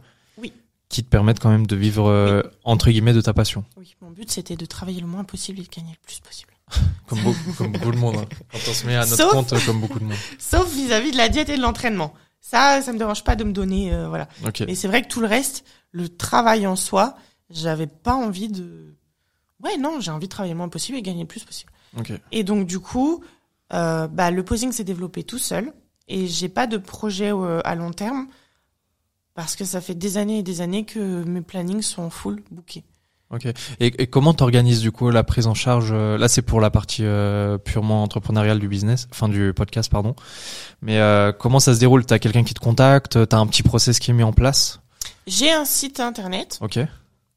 Qui te permettent quand même de vivre euh, entre guillemets de ta passion. Oui, mon but c'était de travailler le moins possible et de gagner le plus possible. Comme beaucoup, comme beaucoup de monde. hein. Quand on se met à notre Sauf- compte, euh, comme beaucoup de monde. Sauf vis-à-vis de la diète et de l'entraînement. Ça, ça me dérange pas de me donner, euh, voilà. Ok. Mais c'est vrai que tout le reste, le travail en soi, j'avais pas envie de. Ouais, non, j'ai envie de travailler le moins possible et gagner le plus possible. Ok. Et donc du coup, euh, bah, le posing s'est développé tout seul et j'ai pas de projet à long terme parce que ça fait des années et des années que mes plannings sont full bookés. Ok. Et, et comment t'organises du coup la prise en charge euh, Là, c'est pour la partie euh, purement entrepreneuriale du business, enfin du podcast, pardon. Mais euh, comment ça se déroule? T'as quelqu'un qui te contacte? T'as un petit process qui est mis en place? J'ai un site internet Ok.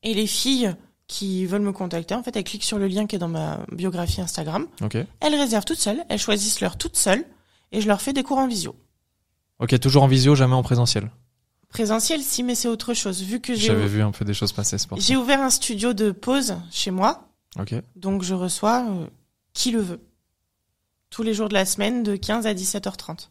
et les filles qui veulent me contacter, en fait, elles cliquent sur le lien qui est dans ma biographie Instagram. Ok. Elles réservent toutes seules, elles choisissent l'heure toutes seules et je leur fais des cours en visio. Ok. Toujours en visio, jamais en présentiel? Présentiel, si, mais c'est autre chose. Vu que j'ai J'avais vu un peu des choses passer, c'est pour j'ai ouvert un studio de pause chez moi, Ok. donc je reçois euh, qui le veut. Tous les jours de la semaine, de 15 à 17h30.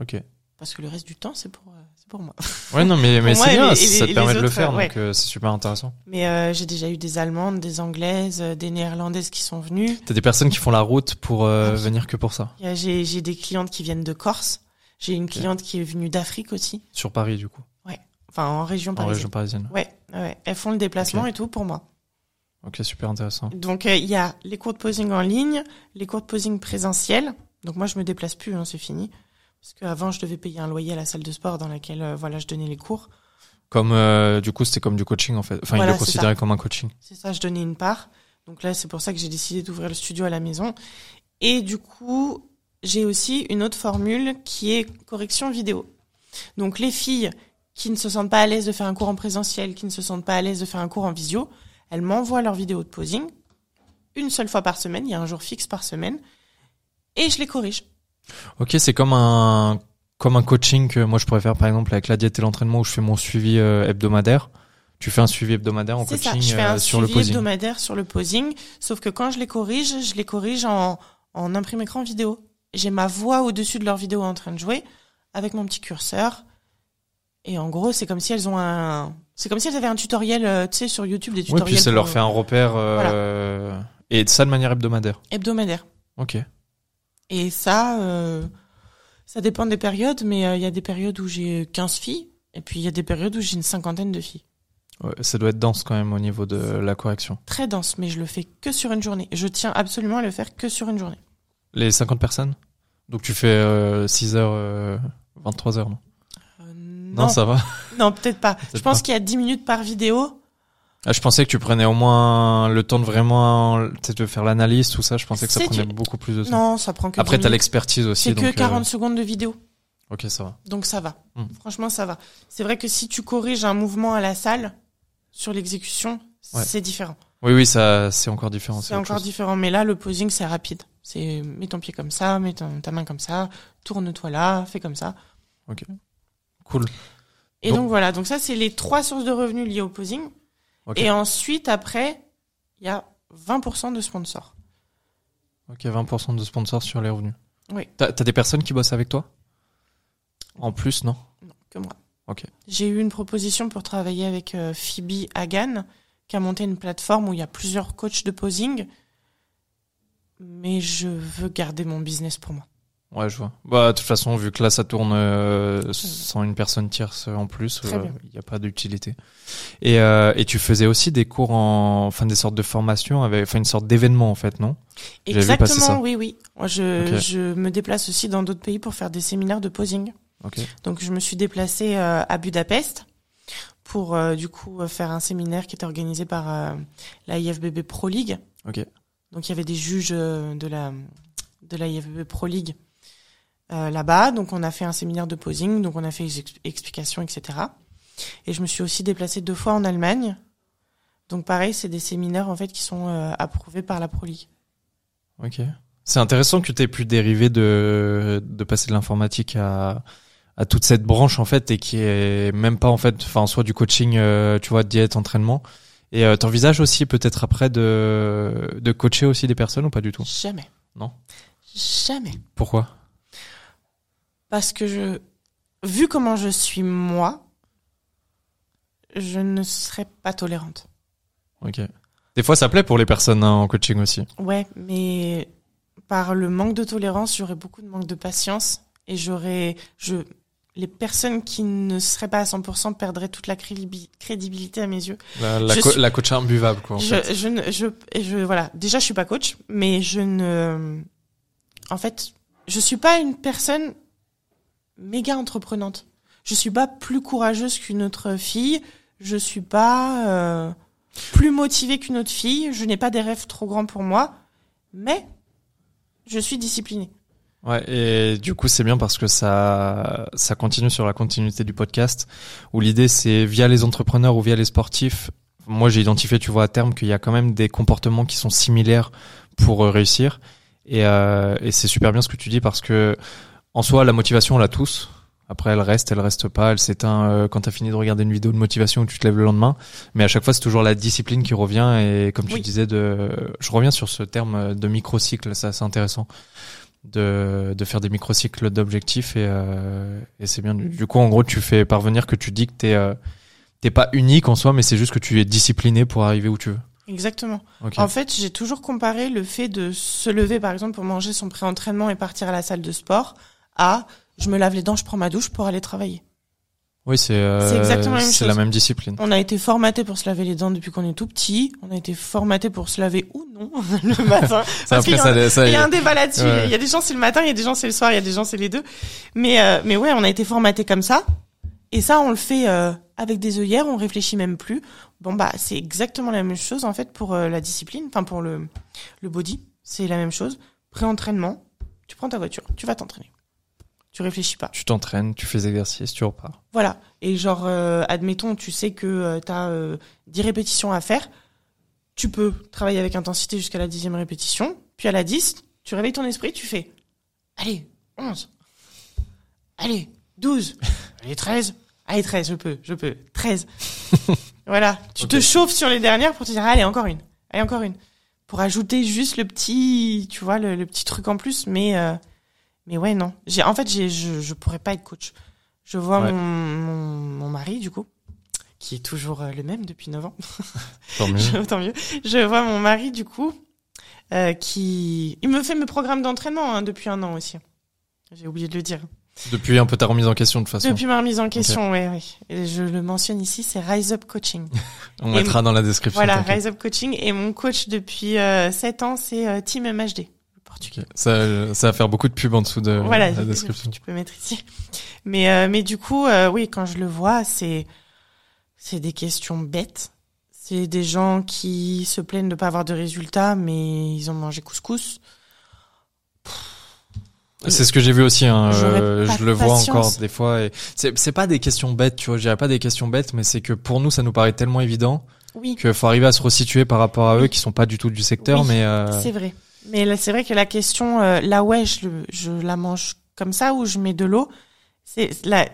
Ok. Parce que le reste du temps, c'est pour, euh, c'est pour moi. Ouais, non, mais, mais c'est bien, et ça te permet de le faire, ouais. donc euh, c'est super intéressant. Mais euh, j'ai déjà eu des Allemandes, des Anglaises, euh, des Néerlandaises qui sont venues. T'as des personnes qui font la route pour euh, venir que pour ça, j'ai des clientes qui viennent de Corse. J'ai une cliente qui est venue d'Afrique aussi. sur Paris du coup, Enfin, en région en parisienne. région parisienne. Ouais, ouais. Elles font le déplacement et tout pour moi. Ok, super intéressant. Donc, euh, il y a les cours de posing en ligne, les cours de posing présentiels. Donc, moi, je me déplace plus, hein, c'est fini. Parce qu'avant, je devais payer un loyer à la salle de sport dans laquelle, euh, voilà, je donnais les cours. Comme euh, du coup, c'était comme du coaching en fait. Enfin, Voilà, il le c'est considérait comme un coaching. C'est ça, je donnais une part. Donc là, c'est pour ça que j'ai décidé d'ouvrir le studio à la maison. Et du coup, j'ai aussi une autre formule qui est correction vidéo. Donc les filles qui ne se sentent pas à l'aise de faire un cours en présentiel, qui ne se sentent pas à l'aise de faire un cours en visio, elles m'envoient leur vidéo de posing une seule fois par semaine, il y a un jour fixe par semaine, et je les corrige. Ok, c'est comme un comme un coaching que moi je pourrais faire par exemple avec la diète et l'entraînement où je fais mon suivi euh, hebdomadaire. Tu fais un suivi hebdomadaire en C'est ça, coaching je fais un euh, sur le suivi posing. hebdomadaire sur le posing, sauf que quand je les corrige, je les corrige en, en imprimé écran vidéo. J'ai ma voix au-dessus de leur vidéo en train de jouer, avec mon petit curseur. Et en gros, c'est comme si elles ont un, c'est comme si elles avaient un tutoriel, euh, tu sais, sur YouTube, des Oui, tutoriels. puis ça leur fait un repère euh, et ça de manière hebdomadaire. hebdomadaire. Ok. Et ça, euh, ça dépend des périodes, mais il y a des périodes où j'ai 15 filles, et puis il y a des périodes où j'ai une cinquantaine de filles. Ouais, ça doit être dense quand même au niveau de la correction. Très dense, mais je le fais que sur une journée. Je tiens absolument à le faire que sur une journée. Les 50 personnes? Donc tu fais euh, 6 heures, euh, 23 heures, non Euh, Non, ça va. Non, peut-être pas. Je pense qu'il y a 10 minutes par vidéo. Ah, je pensais que tu prenais au moins le temps de vraiment de faire l'analyse, tout ça. Je pensais que ça prenait beaucoup plus de temps. Non, ça prend que Après, 10 t'as l'expertise aussi. C'est que donc, euh, 40 secondes de vidéo. Ok, ça va. Donc ça va. Hmm. Franchement, ça va. C'est vrai que si tu corriges un mouvement à la salle, sur l'exécution, Ouais. c'est différent. Oui, oui, ça, c'est encore différent. C'est encore chose. différent. Mais là, le posing, c'est rapide. C'est mets ton pied comme ça, mets ton- ta main comme ça, tourne-toi là, fais comme ça. Cool. Et Donc- donc voilà. Donc ça, c'est les trois sources de revenus liées au posing. Ok. Et ensuite, après, il y a 20% de sponsors. Ok, 20% de sponsors sur les revenus. Oui. T'as t'as des personnes qui bossent avec toi? En plus, non? Non, que moi. Ok. J'ai eu une proposition pour travailler avec euh, Phoebe Hagan, qui a monté une plateforme où il y a plusieurs coachs de posing. Mais je veux garder mon business pour moi. Ouais, je vois. Bah, de toute façon, vu que là, ça tourne euh, sans une personne tierce en plus, bien. il n'y a pas d'utilité. Et, euh, et tu faisais aussi des cours en, enfin, des sortes de formations avec, enfin, une sorte d'événement en fait, non? Exactement, oui, oui. Moi, je, je me déplace aussi dans d'autres pays pour faire des séminaires de posing. Ok. Donc, je me suis déplacée euh, à Budapest pour, euh, du coup, euh, faire un séminaire qui était organisé par euh, la IFBB Pro League. Ok. Donc il y avait des juges euh, de la de la Pro League euh, là-bas. Donc on a fait un séminaire de posing, donc on a fait des ex- explications, etc. Et je me suis aussi déplacée deux fois en Allemagne. Donc pareil, c'est des séminaires en fait qui sont euh, approuvés par la Pro League. Ok. C'est intéressant que tu aies pu dériver de, passer de l'informatique à, toute cette branche en fait et qui est même pas en fait, enfin en soi du coaching, tu vois, diète, entraînement. Et euh, t'envisages aussi peut-être après de, de coacher aussi des personnes ou pas du tout? Jamais. Non? Jamais. Pourquoi? Parce que je, vu comment je suis moi, je ne serais pas tolérante. Ok. Des fois ça plaît pour les personnes hein, en coaching aussi. Ouais, mais par le manque de tolérance, j'aurais beaucoup de manque de patience et j'aurais, je, les personnes qui ne seraient pas à 100% perdraient toute la crédibi- crédibilité à mes yeux. La, la, Je co- suis- la coach imbuvable quoi. En je, fait. je, ne- je, je, voilà. Déjà, je suis pas coach, mais je ne, en fait, je suis pas une personne méga entreprenante. Je suis pas plus courageuse qu'une autre fille. Je suis pas euh, plus motivée qu'une autre fille. Je n'ai pas des rêves trop grands pour moi, mais je suis disciplinée. Ouais, et du coup, c'est bien parce que ça, ça continue sur la continuité du podcast, où l'idée, c'est via les entrepreneurs ou via les sportifs. Moi, j'ai identifié, tu vois, à terme, qu'il y a quand même des comportements qui sont similaires pour euh, réussir. Et, euh, et c'est super bien ce que tu dis parce que, en soi, la motivation, on l'a tous. Après, elle reste, elle reste pas, elle s'éteint euh, quand t'as fini de regarder une vidéo de motivation où tu te lèves le lendemain. Mais à chaque fois, c'est toujours la discipline qui revient. Et comme tu Oui. disais, de, je reviens sur ce terme de microcycle, ça, c'est intéressant de, de faire des microcycles d'objectifs et, euh, et c'est bien. Du, coup, en gros, tu fais parvenir que tu dis que t'es euh, t'es pas unique en soi, mais c'est juste que tu es discipliné pour arriver où tu veux. Exactement. En fait, j'ai toujours comparé le fait de se lever, par exemple, pour manger son pré-entraînement et partir à la salle de sport, à je me lave les dents, je prends ma douche pour aller travailler. Oui, c'est euh, exactement la même c'est chose. la même discipline. On a été formaté pour se laver les dents depuis qu'on est tout petit. On a été formaté pour se laver ou non le matin. Ça, Parce qu'il y Il y a un débat là-dessus. Ouais. Il y a des gens c'est le matin, il y a des gens c'est le soir, il y a des gens c'est les deux. Mais euh, mais ouais, on a été formaté comme ça. Et ça, on le fait euh, avec des œillères, on réfléchit même plus. Bon bah, c'est exactement la même chose en fait pour euh, la discipline, enfin pour le le body, c'est la même chose. Pré-entraînement, tu prends ta voiture, tu vas t'entraîner. Tu réfléchis pas. tu t'entraînes, tu fais des exercices, tu repars. Voilà. Et genre, euh, admettons, tu sais que tu as euh, 10 répétitions à faire. Tu peux travailler avec intensité jusqu'à la dixième répétition. Puis à la 10, tu réveilles ton esprit, tu fais Allez, 11. Allez, 12. Allez, 13. Allez, 13, je peux, je peux. 13. voilà. Tu te chauffes sur les dernières pour te dire Allez, encore une. Allez, encore une. Pour ajouter juste le petit, tu vois, le, le petit truc en plus. Mais, euh, mais ouais, non. J'ai, en fait, j'ai, je, je pourrais pas être coach. Je vois Ouais. mon, mon, mon mari, du coup, qui est toujours euh, le même depuis 9 ans. Tant mieux. Je- Tant mieux. Je vois mon mari, du coup, euh, qui... Il me fait mes programmes d'entraînement hein, depuis un an aussi. J'ai oublié de le dire. Depuis un peu ta remise en question de toute façon. Depuis ma remise en question, ouais, ouais. Et je le mentionne ici, c'est Rise Up Coaching. On Et mettra dans la description. voilà. Rise Up Coaching. Et mon coach depuis euh, 7 ans, c'est euh, Team MHD, portugais. Ok. Ça, ça va faire beaucoup de pub en dessous de voilà, la description. tu peux mettre ici. Mais, euh, mais du coup, euh, oui, quand je le vois, c'est, c'est des questions bêtes. C'est des gens qui se plaignent de pas avoir de résultats, mais ils ont mangé couscous. C'est ce que j'ai vu aussi. Hein. Euh, je le vois patience. encore des fois. Et c'est c'est pas des questions bêtes, tu vois. Je dirais pas des questions bêtes, mais c'est que pour nous, ça nous paraît tellement évident Oui, qu'il faut arriver à se resituer par rapport à eux qui sont pas du tout du secteur, Oui, mais euh, c'est vrai. Mais là, c'est vrai que la question, euh, là, ouais, je, je la mange comme ça ou je mets de l'eau. C'est là,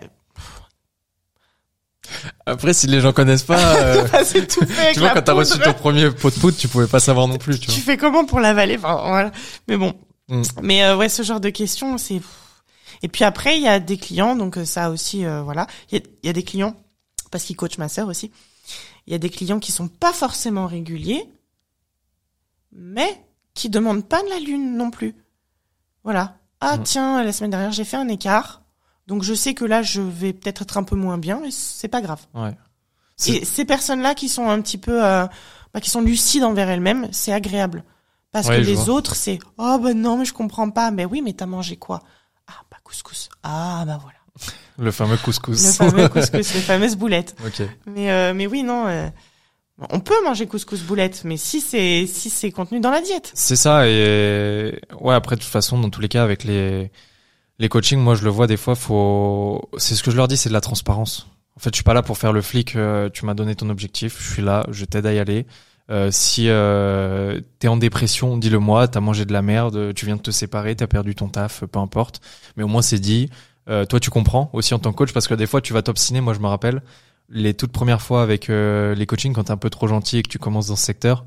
après si les gens connaissent pas, euh, c'est tout fait avec tu vois la quand t'as reçu ton premier pot de poudre, tu pouvais pas savoir non plus, tu tu vois. fais comment pour l'avaler? Enfin, voilà. Mais bon. Mm. Mais euh, ouais, ce genre de questions, c'est. Et puis après, il y a des clients, donc euh, ça aussi, euh, voilà. Il y y a des clients parce qu'ils coachent ma sœur aussi. Il y a des clients qui sont pas forcément réguliers, mais qui demandent pas de la lune non plus. Voilà. Ah tiens, la semaine dernière j'ai fait un écart, donc je sais que là je vais peut-être être un peu moins bien, mais c'est pas grave. Ouais. Et ces personnes-là qui sont un petit peu, euh, bah, qui sont lucides envers elles-mêmes, c'est agréable. Parce Ouais, que les vois. autres, c'est oh ben non mais je comprends pas. Mais oui, mais t'as mangé quoi? Ah bah couscous. Ah bah voilà. Le fameux couscous. Le fameux couscous, les fameuses boulettes. Mais euh, mais oui non, euh, on peut manger couscous boulettes, mais si c'est si c'est contenu dans la diète. C'est ça et ouais après de toute façon dans tous les cas avec les les coachings moi je le vois des fois faut c'est ce que je leur dis c'est de la transparence. En fait je suis pas là pour faire le flic euh, tu m'as donné ton objectif je suis là je t'aide à y aller Euh, si euh, t'es en dépression, dis-le moi, t'as mangé de la merde, tu viens de te séparer, t'as perdu ton taf, peu importe. Mais au moins c'est dit. Toi tu comprends aussi en tant que coach parce que des fois tu vas t'obstiner. Moi je me rappelle les toutes premières fois avec euh, les coachings quand t'es un peu trop gentil et que tu commences dans ce secteur,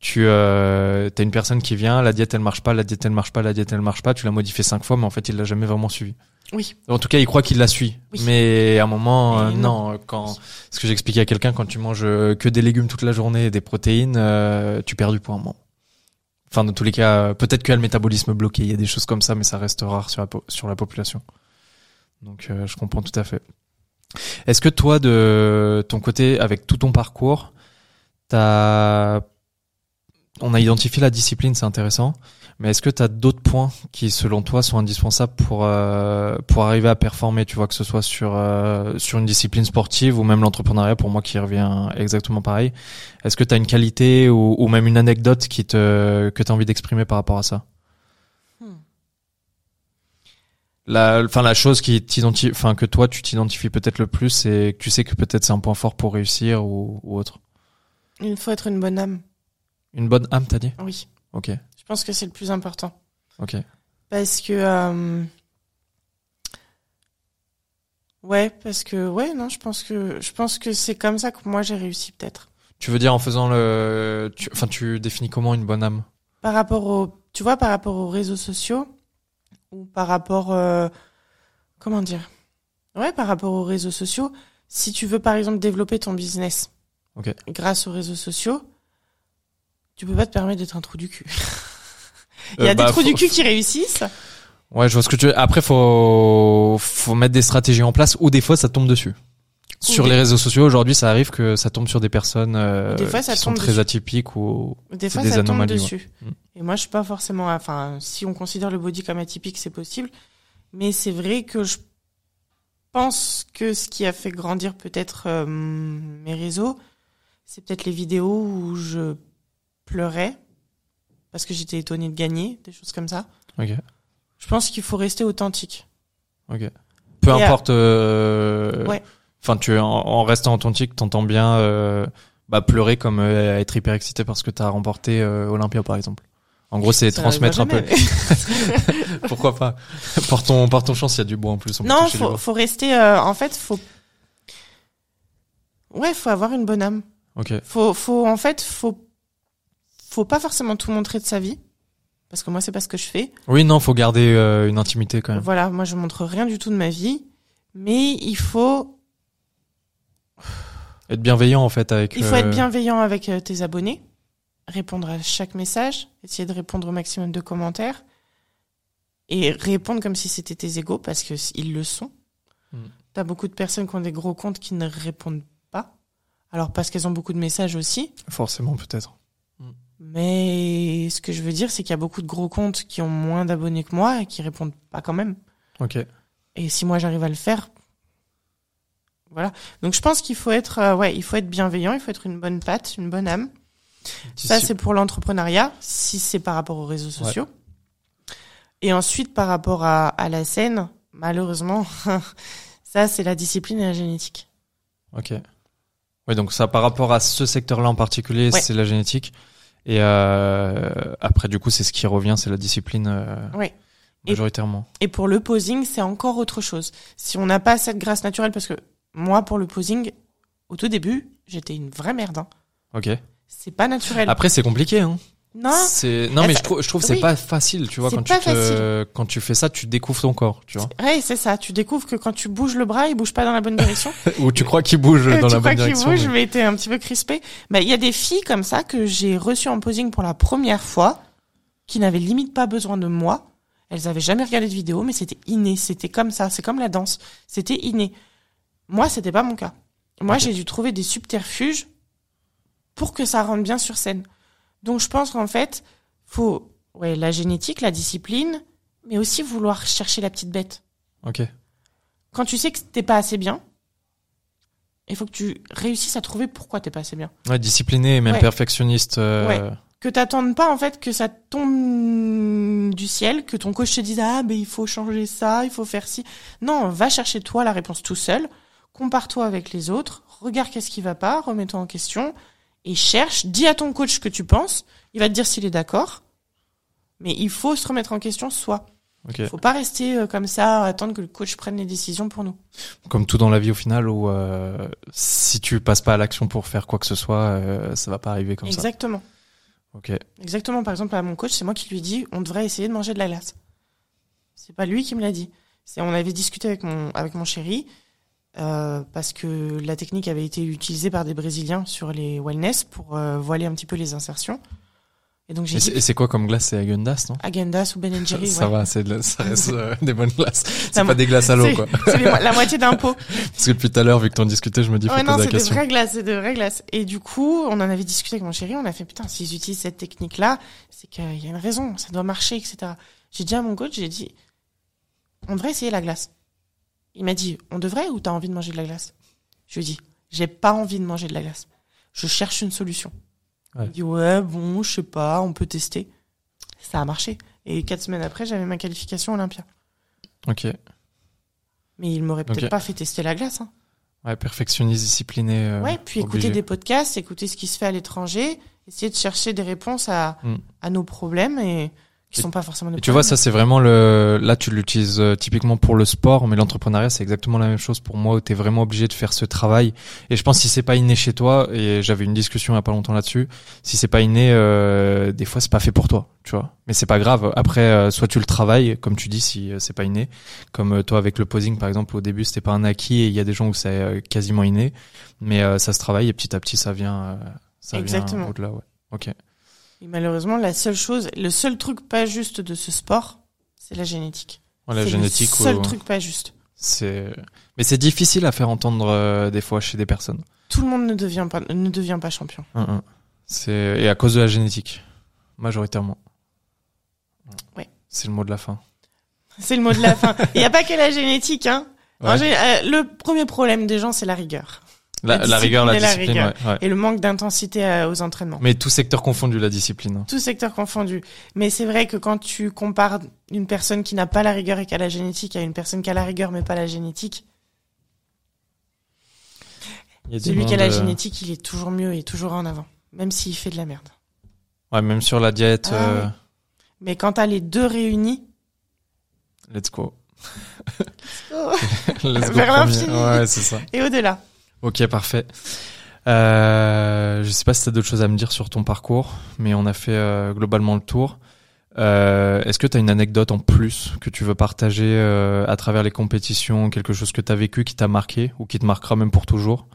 tu euh, as une personne qui vient, la diète elle marche pas, la diète elle marche pas, la diète elle marche pas, tu l'as modifié cinq fois mais en fait il l'a jamais vraiment suivi. Oui. En tout cas, il croit qu'il la suit. Oui. Mais à un moment, euh, non. non. Quand ce que j'expliquais à quelqu'un, quand tu manges euh, que des légumes toute la journée et des protéines, euh, tu perds du poids moment. Enfin, dans tous les cas, peut-être qu'il y a le métabolisme bloqué. Il y a des choses comme ça, mais ça reste rare sur la, po- sur la population. Donc, euh, je comprends tout à fait. Est-ce que toi, de ton côté, avec tout ton parcours, t'as, on a identifié la discipline, c'est intéressant. Mais est-ce que tu as d'autres points qui, selon toi, sont indispensables pour euh, pour arriver à performer Tu vois que ce soit sur euh, sur une discipline sportive ou même l'entrepreneuriat, pour moi qui revient exactement pareil. Est-ce que tu as une qualité ou, même une anecdote qui te que tu as envie d'exprimer par rapport à ça Hmm. La, enfin la chose qui t'identifie, enfin que toi tu t'identifies peut-être le plus et que tu sais que peut-être c'est un point fort pour réussir ou, ou autre. Il faut être une bonne âme. Une bonne âme, t'as dit? Oui. Ok, Je pense que c'est le plus important. ok, Parce que. euh, Ouais, parce que. Ouais, non, je pense que. Je pense que c'est comme ça que moi j'ai réussi, peut-être. Tu veux dire en faisant le, tu- enfin tu définis comment une bonne âme? Par rapport au. Tu vois, par rapport aux réseaux sociaux, ou par rapport. euh, Comment dire Ouais, par rapport aux réseaux sociaux, si tu veux par exemple développer ton business Ok. grâce aux réseaux sociaux, tu peux pas te permettre d'être un trou du cul. Il y Euh, a bah, des trous faut- du cul qui réussissent. Ouais, je vois ce que tu veux. Après, faut, faut mettre des stratégies en place ou des fois ça tombe dessus. Sur des- les réseaux sociaux, aujourd'hui, ça arrive que ça tombe sur des personnes euh, Des fois, ça qui sont très dessus. atypiques ou. Des fois, des ça tombe anomalies, dessus. Mm. Et moi, je suis pas forcément. Enfin, si on considère le body comme atypique, c'est possible. Mais c'est vrai que je pense que ce qui a fait grandir peut-être euh, mes réseaux, c'est peut-être les vidéos où je pleurais parce que j'étais étonnée de gagner, des choses comme ça. Ok. Je pense qu'il faut rester authentique. Ok. Peu importe. euh, Ouais. Enfin, tu en, en restant authentique, t'entends bien euh, bah, pleurer comme euh, être hyper excité parce que t'as remporté euh, Olympia, par exemple. En gros, c'est transmettre un peu. Pourquoi pas? Par ton, par ton chance, il y a du bois en plus. on non, faut, faut rester. en fait, faut. Ouais, faut avoir une bonne âme. Ok. Faut, faut, en fait, faut, faut pas forcément tout montrer de sa vie. Parce que moi, c'est pas ce que je fais. Oui, non, faut garder euh, une intimité quand même. Voilà, moi, je montre rien du tout de ma vie. Mais il faut, Être bienveillant en fait avec. il faut euh, être bienveillant avec euh, tes abonnés. Répondre à chaque message. Essayer de répondre au maximum de commentaires. Et répondre comme si c'était tes égaux parce que ils le sont. Mm. T'as beaucoup de personnes qui ont des gros comptes qui ne répondent pas. Alors, parce qu'elles ont beaucoup de messages aussi. Forcément, peut-être. Mais ce que je veux dire, c'est qu'il y a beaucoup de gros comptes qui ont moins d'abonnés que moi et qui répondent pas quand même. Ok. Et si moi j'arrive à le faire, voilà. Donc je pense qu'il faut être, euh, ouais, il faut être bienveillant, il faut être une bonne patte, une bonne âme. Ça c'est pour l'entrepreneuriat, si c'est par rapport aux réseaux sociaux. Et ensuite par rapport à, à la scène, malheureusement, ça c'est la discipline et la génétique. Ok. Oui, donc ça, par rapport à ce secteur-là en particulier, Ouais. c'est la génétique. Et euh, après, du coup, c'est ce qui revient, c'est la discipline euh. Et- majoritairement. Et pour le posing, c'est encore autre chose. Si on n'a pas cette grâce naturelle, parce que moi pour le posing, au tout début, j'étais une vraie merde. Hein. Ok. C'est pas naturel. Après, c'est compliqué. Hein. non, C'est non, mais Enfin, je trouve, je trouve que c'est oui. pas facile, tu vois, quand tu te, quand tu fais ça, tu découvres ton corps, tu vois. Ouais, c'est ça. Tu découvres que quand tu bouges le bras, il bouge pas dans la bonne direction. Ou tu crois qu'il bouge Euh, dans tu la crois bonne qu'il direction. bouge, mais- mais t'es un petit peu crispé. Bah, il y a des filles comme ça que j'ai reçues en posing pour la première fois, qui n'avaient limite pas besoin de moi. Elles avaient jamais regardé de vidéo, mais c'était inné. C'était comme ça. C'est comme la danse. C'était inné. Moi, c'était pas mon cas. Moi, j'ai dû trouver des subterfuges pour que ça rentre bien sur scène. Donc, je pense qu'en fait, faut, ouais, la génétique, la discipline, mais aussi vouloir chercher la petite bête. Ok. quand tu sais que t'es pas assez bien, il faut que tu réussisses à trouver pourquoi t'es pas assez bien. Ouais, discipliné et même Ouais. perfectionniste. euh, Ouais. Que t'attendes pas en fait que ça tombe du ciel, que ton coach te dise ah ben il faut changer ça, il faut faire ci. Non, va chercher toi la réponse tout seul, compare-toi avec les autres, regarde qu'est-ce qui va pas, remets-toi en question et cherche, dis à ton coach ce que tu penses, il va te dire s'il est d'accord, mais il faut se remettre en question soi. Il faut pas rester euh, comme ça, attendre que le coach prenne les décisions pour nous. Comme tout dans la vie au final, où euh, si tu passes pas à l'action pour faire quoi que ce soit, euh, ça va pas arriver comme ça. Exactement. Ok. Exactement. Par exemple, à mon coach, c'est moi qui lui dit, on devrait essayer de manger de la glace. C'est pas lui qui me l'a dit. C'est, on avait discuté avec mon, avec mon chéri, euh, parce que la technique avait été utilisée par des Brésiliens sur les wellness pour euh, voiler un petit peu les insertions. Et donc j'ai c'est quoi comme glace? C'est Agendas, non? Agendas ou Ben Jerry. Ça ouais. va, c'est de ça reste euh, des bonnes glaces. C'est pas des glaces à l'eau, quoi. C'est la moitié d'un pot. Parce que depuis tout à l'heure, vu que t'en discutais, je me dis, faut Ouais, non, poser c'est la de question. vraies glaces, c'est de vraies glaces. Et du coup, on en avait discuté avec mon chéri, on a fait, putain, s'ils utilisent cette technique-là, c'est qu'il y a une raison, ça doit marcher, etc. J'ai dit à mon coach, j'ai dit, on devrait essayer la glace. Il m'a dit, on devrait ou t'as envie de manger de la glace? Je lui ai dit, j'ai pas envie de manger de la glace. Je cherche une solution. Ouais. Il dit, ouais, bon, je sais pas, on peut tester. Ça a marché. Et quatre semaines après, j'avais ma qualification Olympia. Ok. Mais il m'aurait peut-être pas fait tester la glace, hein. Ouais, perfectionniste, discipliné. euh, Ouais, puis obligé. écouter des podcasts, écouter ce qui se fait à l'étranger, essayer de chercher des réponses à, Mm. à nos problèmes et qui Et- sont pas forcément des Et tu vois, ça c'est vraiment le. Là, tu l'utilises euh, typiquement pour le sport, mais l'entrepreneuriat c'est exactement la même chose pour moi. Où t'es vraiment obligé de faire ce travail. Et je pense que si c'est pas inné chez toi, et j'avais une discussion il y a pas longtemps là-dessus, si c'est pas inné, euh, des fois c'est pas fait pour toi, tu vois. Mais c'est pas grave. Après, euh, soit tu le travailles, comme tu dis, si euh, c'est pas inné, comme euh, toi avec le posing par exemple, au début c'était pas un acquis, et il y a des gens où c'est euh, quasiment inné, mais euh, ça se travaille et petit à petit ça vient. ça Exactement. vient au-delà, ouais. Ok. Et malheureusement, la seule chose, le seul truc pas juste de ce sport, c'est la génétique. Ouais, la génétique. le seul truc pas juste. C'est, mais c'est difficile à faire entendre euh, des fois chez des personnes. Tout le monde ne devient pas, ne devient pas champion. Hein, hein. C'est et à cause de la génétique, majoritairement. Ouais. C'est le mot de la fin. C'est le mot de la fin. Il n'y a pas que la génétique, hein. Ouais. euh, le premier problème des gens, c'est la rigueur. La, la la rigueur, la discipline et la discipline. ouais, ouais. Et le manque d'intensité euh, aux entraînements. Mais tout secteur confondu, la discipline. hein. Tout secteur confondu. Mais c'est vrai que quand tu compares une personne qui n'a pas la rigueur et qui a la génétique à une personne qui a la rigueur mais pas la génétique, celui qui a la euh, génétique, il est toujours mieux et toujours en avant. Même s'il fait de la merde. Ouais, même sur la diète. Ah euh. Mais quand t'as les deux réunis, Let's go. oh, Let's go. Vers l'infini. Ouais, c'est ça. et au-delà. Ok, parfait. Euh, je sais pas si t'as d'autres choses à me dire sur ton parcours, mais on a fait euh, globalement le tour. Euh, Est-ce que tu as une anecdote en plus que tu veux partager euh, à travers les compétitions, quelque chose que tu as vécu qui t'a marqué ou qui te marquera même pour toujours?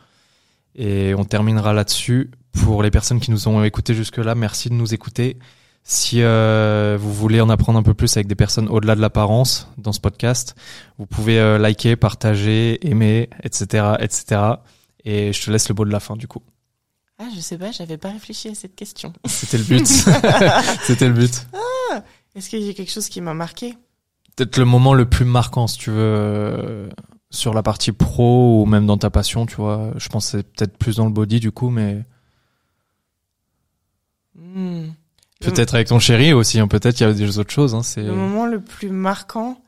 Et on terminera là-dessus. Pour les personnes qui nous ont écoutés jusque-là, merci de nous écouter. Si euh, vous voulez en apprendre un peu plus avec des personnes au-delà de l'apparence dans ce podcast, vous pouvez euh, liker, partager, aimer, etc., etc. Et je te laisse le mot de la fin du coup. Ah, je sais pas, j'avais pas réfléchi à cette question. C'était le but. C'était le but. Est-ce qu'il y a quelque chose qui m'a marqué? Peut-être le moment le plus marquant, si tu veux, euh, sur la partie pro ou même dans ta passion, tu vois. Je pense que c'est peut-être plus dans le body du coup, mais Hmm. Peut-être avec ton chéri aussi. hein. Peut-être il y a des autres choses. Hein. C'est Le moment le plus marquant,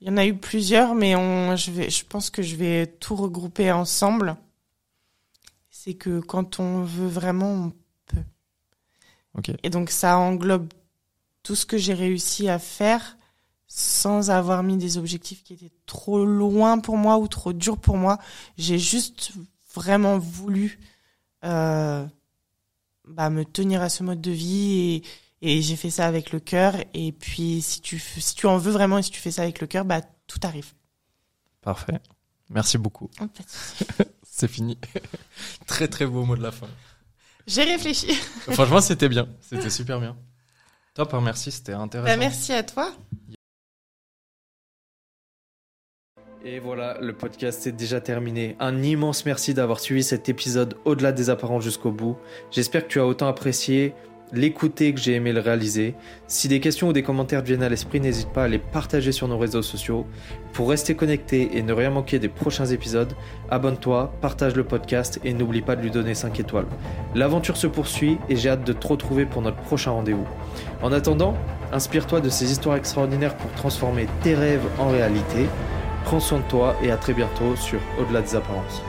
il y en a eu plusieurs, mais on, je, vais, je pense que je vais tout regrouper ensemble. C'est que quand on veut vraiment, on peut. Ok. Et donc ça englobe tout ce que j'ai réussi à faire sans avoir mis des objectifs qui étaient trop loin pour moi ou trop durs pour moi. J'ai juste vraiment voulu euh, bah, me tenir à ce mode de vie et, et j'ai fait ça avec le cœur. Et puis si tu, si tu en veux vraiment et si tu fais ça avec le cœur, bah tout arrive. Parfait. Merci beaucoup. C'est fini. très très beau mot de la fin. J'ai réfléchi. Franchement, c'était bien. C'était super bien. Top, hein, merci. C'était intéressant. Bah, merci à toi. Et voilà, le podcast est déjà terminé. Un immense merci d'avoir suivi cet épisode au-delà des apparences jusqu'au bout. J'espère que tu as autant apprécié l'écouter que j'ai aimé le réaliser. Si des questions ou des commentaires viennent à l'esprit, n'hésite pas à les partager sur nos réseaux sociaux. Pour rester connecté et ne rien manquer des prochains épisodes, abonne-toi, partage le podcast et n'oublie pas de lui donner 5 étoiles. L'aventure se poursuit et j'ai hâte de te retrouver pour notre prochain rendez-vous. En attendant, inspire-toi de ces histoires extraordinaires pour transformer tes rêves en réalité. Prends soin de toi et à très bientôt sur Au-delà des apparences.